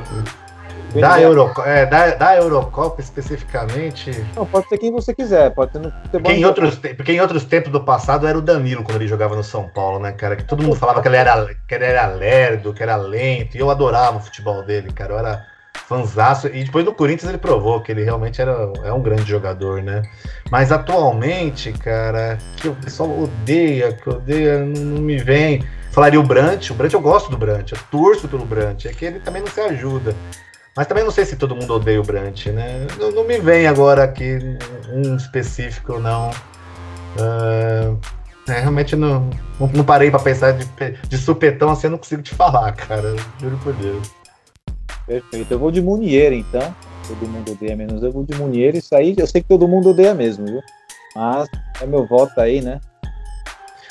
da, Euro, é, da, da Eurocopa especificamente. Não, pode ser quem você quiser, pode ser no futebol. Porque em, outros, porque em outros tempos do passado era o Danilo quando ele jogava no São Paulo, né, cara? Que todo mundo falava que ele era, que ele era lerdo, que era lento, e eu adorava o futebol dele, cara. Eu era fanzaço. E depois no Corinthians ele provou que ele realmente era, é um grande jogador, né? Mas atualmente, cara, que o pessoal odeia, que odeia, não, não me vem. Falaria o Brant, o Brant eu gosto do Brant, eu torço pelo Brant, é que ele também não se ajuda. Mas também não sei se todo mundo odeia o Brant, né? Não, não me vem agora aqui um específico, não. Uh, é, realmente não, não, parei para pensar de, de supetão assim, eu não consigo te falar, cara. Juro por Deus. Perfeito. Eu vou de Munier, então. Todo mundo odeia menos eu vou de Munier. Isso aí eu sei que todo mundo odeia mesmo, viu? Mas é meu voto aí, né?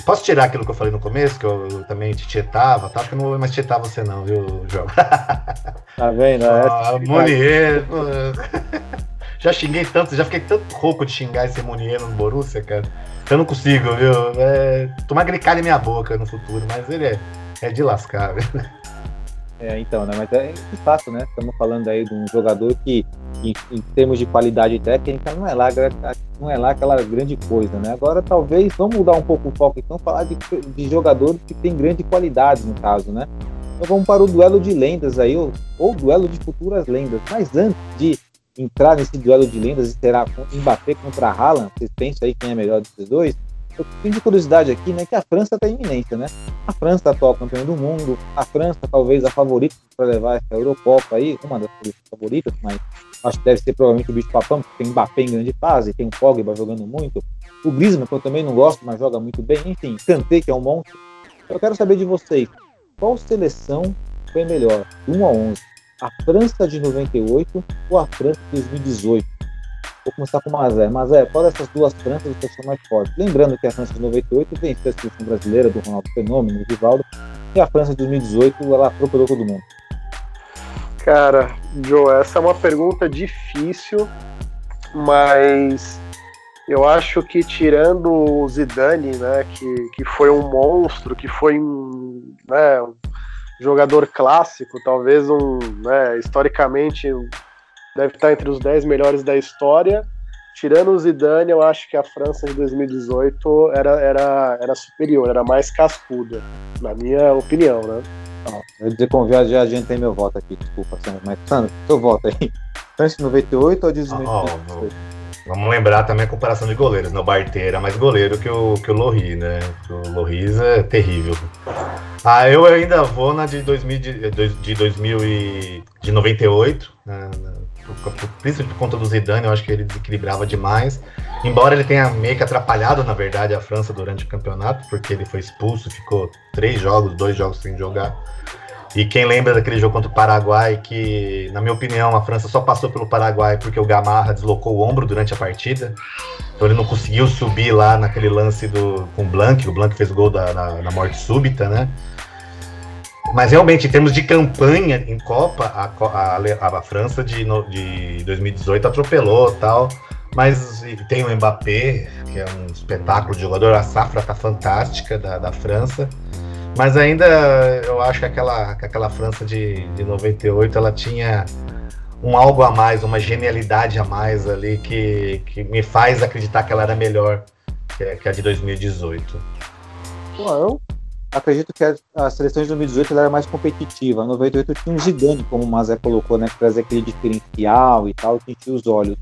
Posso tirar aquilo que eu falei no começo, que eu, eu também te tietava, tá? Acho que eu não vou mais tietar você não, viu, João? (laughs) Tá vendo? Ah, é Monier, já xinguei tanto, já fiquei tanto rouco de xingar esse Monier no Borussia, cara. Eu não consigo, viu? É, tomar ele calhe minha boca no futuro, mas ele é, é de lascar, viu? É, então, né? Mas é fato, né? Estamos falando aí de um jogador que, em, em, termos de qualidade técnica, não é lá, não é lá aquela grande coisa, né? Agora, talvez, vamos mudar um pouco o foco, então, falar de, de jogadores que tem grande qualidade, no caso, né? Então vamos para o duelo de lendas aí, ou, ou duelo de futuras lendas. Mas antes de entrar nesse duelo de lendas e será Mbappé contra Haaland, vocês pensam aí quem é melhor desses dois? Eu de curiosidade aqui, né, que a França está iminente, né? A França atual campeã do mundo, a França talvez a favorita para levar essa Eurocopa aí, uma das favoritas, mas acho que deve ser provavelmente o bicho papão, porque tem Mbappé em grande fase, tem o Pogba jogando muito, o Griezmann, que eu também não gosto, mas joga muito bem, enfim, Kanté, que é um monstro. Eu quero saber de vocês, qual seleção foi melhor, 1 a 11? A França de 98 ou a França de 2018? Vou começar com o Mazé. Mazé, qual dessas duas Franças você achou mais forte? Lembrando que a França de 98 venceu a seleção brasileira do Ronaldo Fenômeno, do Rivaldo, e a França de 2018 ela atropelou todo mundo. Cara, Joe, essa é uma pergunta difícil, mas eu acho que tirando o Zidane, né, que, que foi um monstro, que foi um, né, um jogador clássico, talvez um, né, historicamente deve estar entre os 10 melhores da história. Tirando o Zidane, eu acho que a França de 2018 era, era, era superior, era mais cascuda, na minha opinião, né? eu ia dizer com viagem, a gente tem meu voto aqui, desculpa, Sandro, mas Sandro, seu voto aí. (laughs) França de 98 ou de 2018? Oh, vamos lembrar também a comparação de goleiros, né? O Barté era mais goleiro que o, que o Lohri, né? O Loris é terrível. Ah, eu ainda vou na de 2000, de, de 2000 e, de 98, né? Principalmente por conta do Zidane, eu acho que ele desequilibrava demais. Embora ele tenha meio que atrapalhado, na verdade, a França durante o campeonato, porque ele foi expulso, ficou três jogos, dois jogos sem jogar. E quem lembra daquele jogo contra o Paraguai, que, na minha opinião, a França só passou pelo Paraguai porque o Gamarra deslocou o ombro durante a partida. Então ele não conseguiu subir lá naquele lance do, com o Blanc, o Blanc fez gol da, na morte súbita, né? Mas realmente, em termos de campanha em Copa, a, a, a França de, de 2018 atropelou tal. Mas tem o Mbappé, que é um espetáculo de jogador, a safra tá fantástica da, da França. Mas ainda eu acho que aquela, que aquela França de, de 98 ela tinha um algo a mais, uma genialidade a mais ali que, que me faz acreditar que ela era melhor que, que a de 2018. Bom, acredito que a, a seleção de 2018 era mais competitiva. A 98 tinha um Zidane, como o Mazé colocou, né? Que trazia aquele diferencial e tal, que enchia os olhos.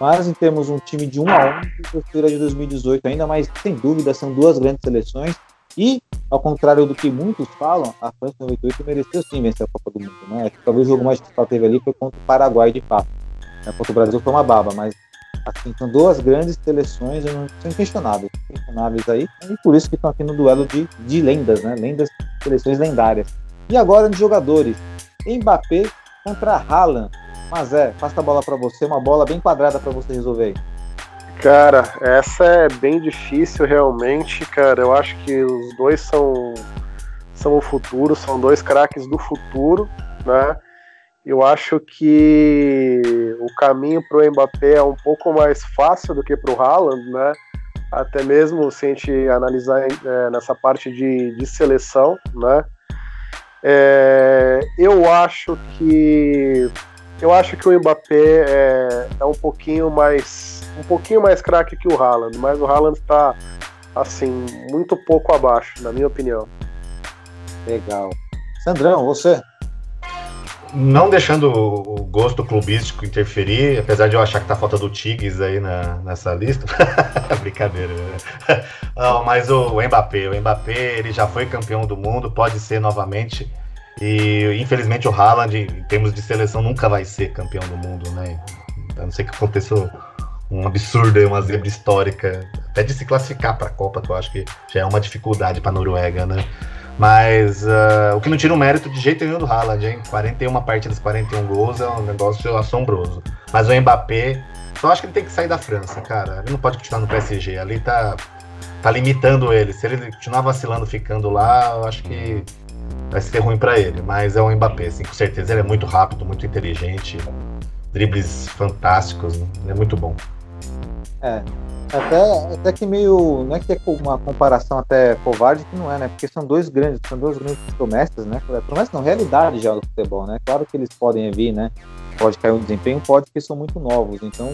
Mas em termos um time de 1 a 1, eu prefiro a de 2018 ainda, mas sem dúvida são duas grandes seleções. E, ao contrário do que muitos falam, a França 98 mereceu sim vencer a Copa do Mundo. Né? Talvez o jogo mais que teve ali foi contra o Paraguai de fato. Contra o Brasil foi uma baba, mas Assim, são duas grandes seleções, são inquestionáveis, inquestionáveis aí, e por isso que estão aqui no duelo de, de lendas, né? Lendas, seleções lendárias. E agora de jogadores. Mbappé contra Haaland. Mas é, passa a bola para você, uma bola bem quadrada para você resolver aí. Cara, essa é bem difícil realmente, cara. Eu acho que os dois são são o futuro, são dois craques do futuro, né? Eu acho que o caminho para o Mbappé é um pouco mais fácil do que para o Haaland, né? Até mesmo se a gente analisar é, nessa parte de, de seleção, né? É, eu acho que eu acho que o Mbappé é, é um pouquinho mais um pouquinho mais craque que o Haaland, mas o Haaland está assim muito pouco abaixo, na minha opinião. Legal. Sandrão, você? Não deixando o gosto clubístico interferir, apesar de eu achar que tá falta do Tigres aí na, nessa lista. (laughs) Brincadeira. Né? (laughs) Não, mas o, Mbappé, o Mbappé, ele já foi campeão do mundo, pode ser novamente. E infelizmente o Haaland, em termos de seleção, nunca vai ser campeão do mundo, né? A não ser que aconteça um absurdo aí, uma zebra histórica, até de se classificar para a Copa, que eu acho que já é uma dificuldade para a Noruega, né? Mas uh, o que não tira o mérito de jeito nenhum do Haaland, hein? 41 partidas, 41 gols é um negócio assombroso. Mas o Mbappé, só acho que ele tem que sair da França, cara. Ele não pode continuar no PSG. Ali tá, tá limitando ele. Se ele continuar vacilando ficando lá, eu acho que vai ser ruim para ele. Mas é o Mbappé, assim, com certeza. Ele é muito rápido, muito inteligente. Dribles fantásticos. Ele é muito bom. É. Até, até que meio. Não é que é uma comparação até covarde, que não é, né? Porque são dois grandes, são dois grandes promessas, né? Promessas não, realidade já do futebol, né? Claro que eles podem vir, né? Pode cair um desempenho, pode, porque são muito novos. Então,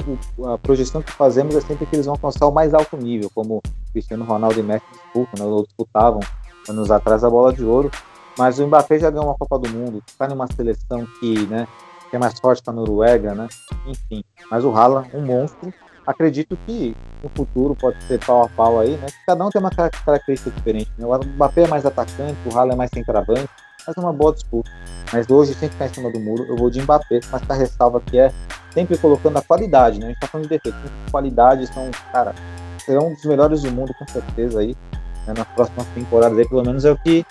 a projeção que fazemos é sempre que eles vão alcançar o mais alto nível, como Cristiano Ronaldo e Messi disputam, né? Ou disputavam anos atrás a bola de ouro. Mas o Mbappé já ganhou uma Copa do Mundo, está numa seleção que, né? Que é mais forte que a Noruega, né? Enfim. Mas o Haaland, um monstro, acredito que no futuro pode ser pau a pau aí, né? Cada um tem uma característica diferente. Né? O Mbappé é mais atacante, o Haaland é mais centroavante, mas é uma boa disputa. Mas hoje, sem ficar em cima do muro, eu vou de Mbappé, mas a ressalva que é sempre colocando a qualidade, né? A gente tá falando de defeito. Qualidade são, cara, serão um dos melhores do mundo, com certeza aí, né? nas próximas temporadas aí, pelo menos é o que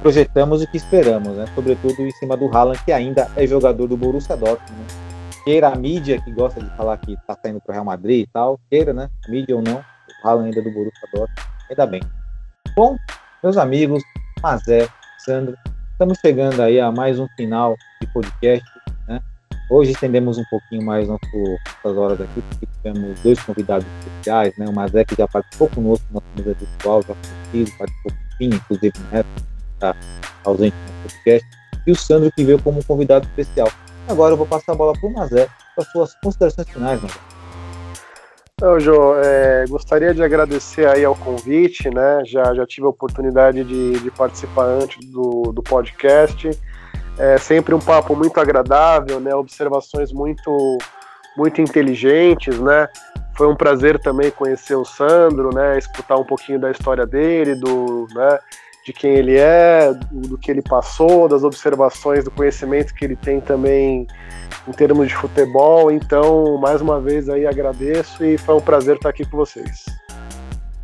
projetamos e que esperamos, né? Sobretudo em cima do Haaland, que ainda é jogador do Borussia Dortmund, né? Queira a mídia que gosta de falar que tá saindo pro Real Madrid e tal, queira, né? Mídia ou não, o ainda do Borussia Dortmund, ainda bem. Bom, meus amigos, Mazé, Sandro, estamos chegando aí a mais um final de podcast, né? Hoje estendemos um pouquinho mais nosso, nossas horas aqui, porque tivemos dois convidados especiais, né? O Mazé que já participou conosco na mesa virtual, já participou com fim, inclusive época, está ausente no podcast, e o Sandro que veio como convidado especial. Agora eu vou passar a bola para o Mazé para suas considerações finais, Mazé. Então, Jô, é, gostaria de agradecer aí ao convite, né? Já, já tive a oportunidade de, de participar antes do, do podcast. É sempre um papo muito agradável, né? Observações muito, muito inteligentes, né? Foi um prazer também conhecer o Sandro, né? Escutar um pouquinho da história dele, do, né? De quem ele é, do, que ele passou, das observações, do conhecimento que ele tem também em termos de futebol. Então, mais uma vez aí agradeço e foi um prazer estar aqui com vocês.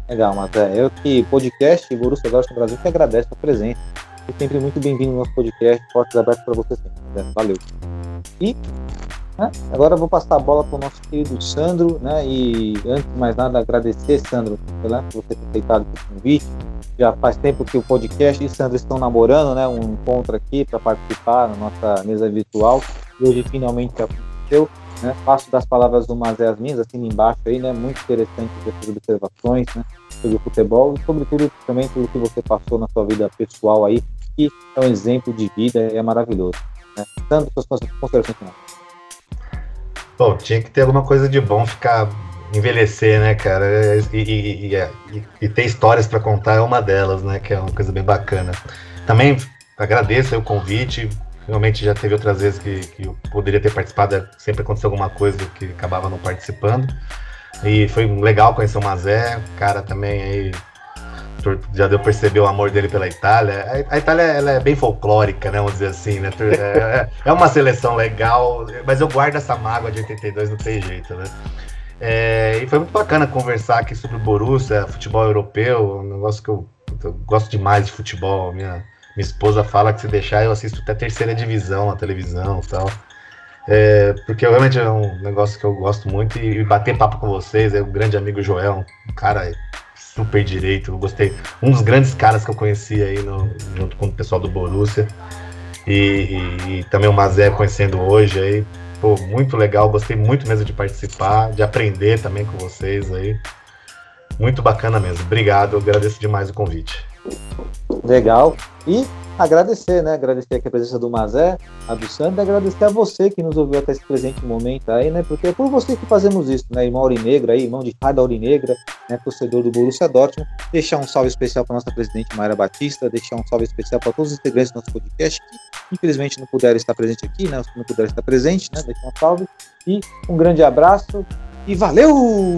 Legal, Maté. Eu que podcast Borussia Dortmund Brasil que agradeço a presença. Sempre muito bem-vindo no nosso podcast. Portas abertas para você sempre. Né? Valeu. E né, agora eu vou passar a bola para o nosso querido Sandro, né? E antes de mais nada, agradecer, Sandro, né, por você ter aceitado esse convite já faz tempo que o podcast e Sandro estão namorando, né? Um encontro aqui para participar na nossa mesa virtual. E hoje finalmente aconteceu. Né? Passo das palavras do Mazé as minhas, assim embaixo aí, né? Muito interessante essas observações né? sobre o futebol e sobretudo também pelo que você passou na sua vida pessoal aí, que é um exemplo de vida e é maravilhoso. Né? Sandro, suas considerações finais. Bom, tinha que ter alguma coisa de bom ficar envelhecer, né, cara? E, e, e, e ter histórias para contar é uma delas, né? Que é uma coisa bem bacana. Também agradeço o convite. Realmente já teve outras vezes que, que eu poderia ter participado, sempre aconteceu alguma coisa que acabava não participando. E foi legal conhecer o Mazé, cara também aí já deu perceber o amor dele pela Itália. A, Itália ela é bem folclórica, né? Vamos dizer assim, né? É, é, é uma seleção legal, mas eu guardo essa mágoa de 82, não tem jeito, né? É, e foi muito bacana conversar aqui sobre o Borussia, futebol europeu, um negócio que eu, eu, gosto demais de futebol. Minha, minha esposa fala que se deixar eu assisto até terceira divisão na televisão e tal. É, porque realmente é um negócio que eu gosto muito e, e bater papo com vocês, é o grande amigo Joel, um cara super direito, eu gostei. Um dos grandes caras que eu conheci aí no, junto com o pessoal do Borussia. E, e, e também o Mazé conhecendo hoje aí, Pô, muito legal, gostei muito mesmo de participar, de aprender também com vocês aí. Muito bacana mesmo. Obrigado, eu agradeço demais o convite. Legal. E agradecer, né? Agradecer aqui a presença do Mazé, a do Sandro, agradecer a você que nos ouviu até esse presente momento aí, né? Porque é por você que fazemos isso, né? Irmão Aurinegra aí, irmão de cada Aurinegra, né? Torcedor do Borussia Dortmund. Deixar um salve especial para nossa presidente Mayra Batista, deixar um salve especial para todos os integrantes do nosso podcast que infelizmente não puderam estar presente aqui, né? Os que não puderam estar presente, né? Deixar um salve. E um grande abraço e valeu!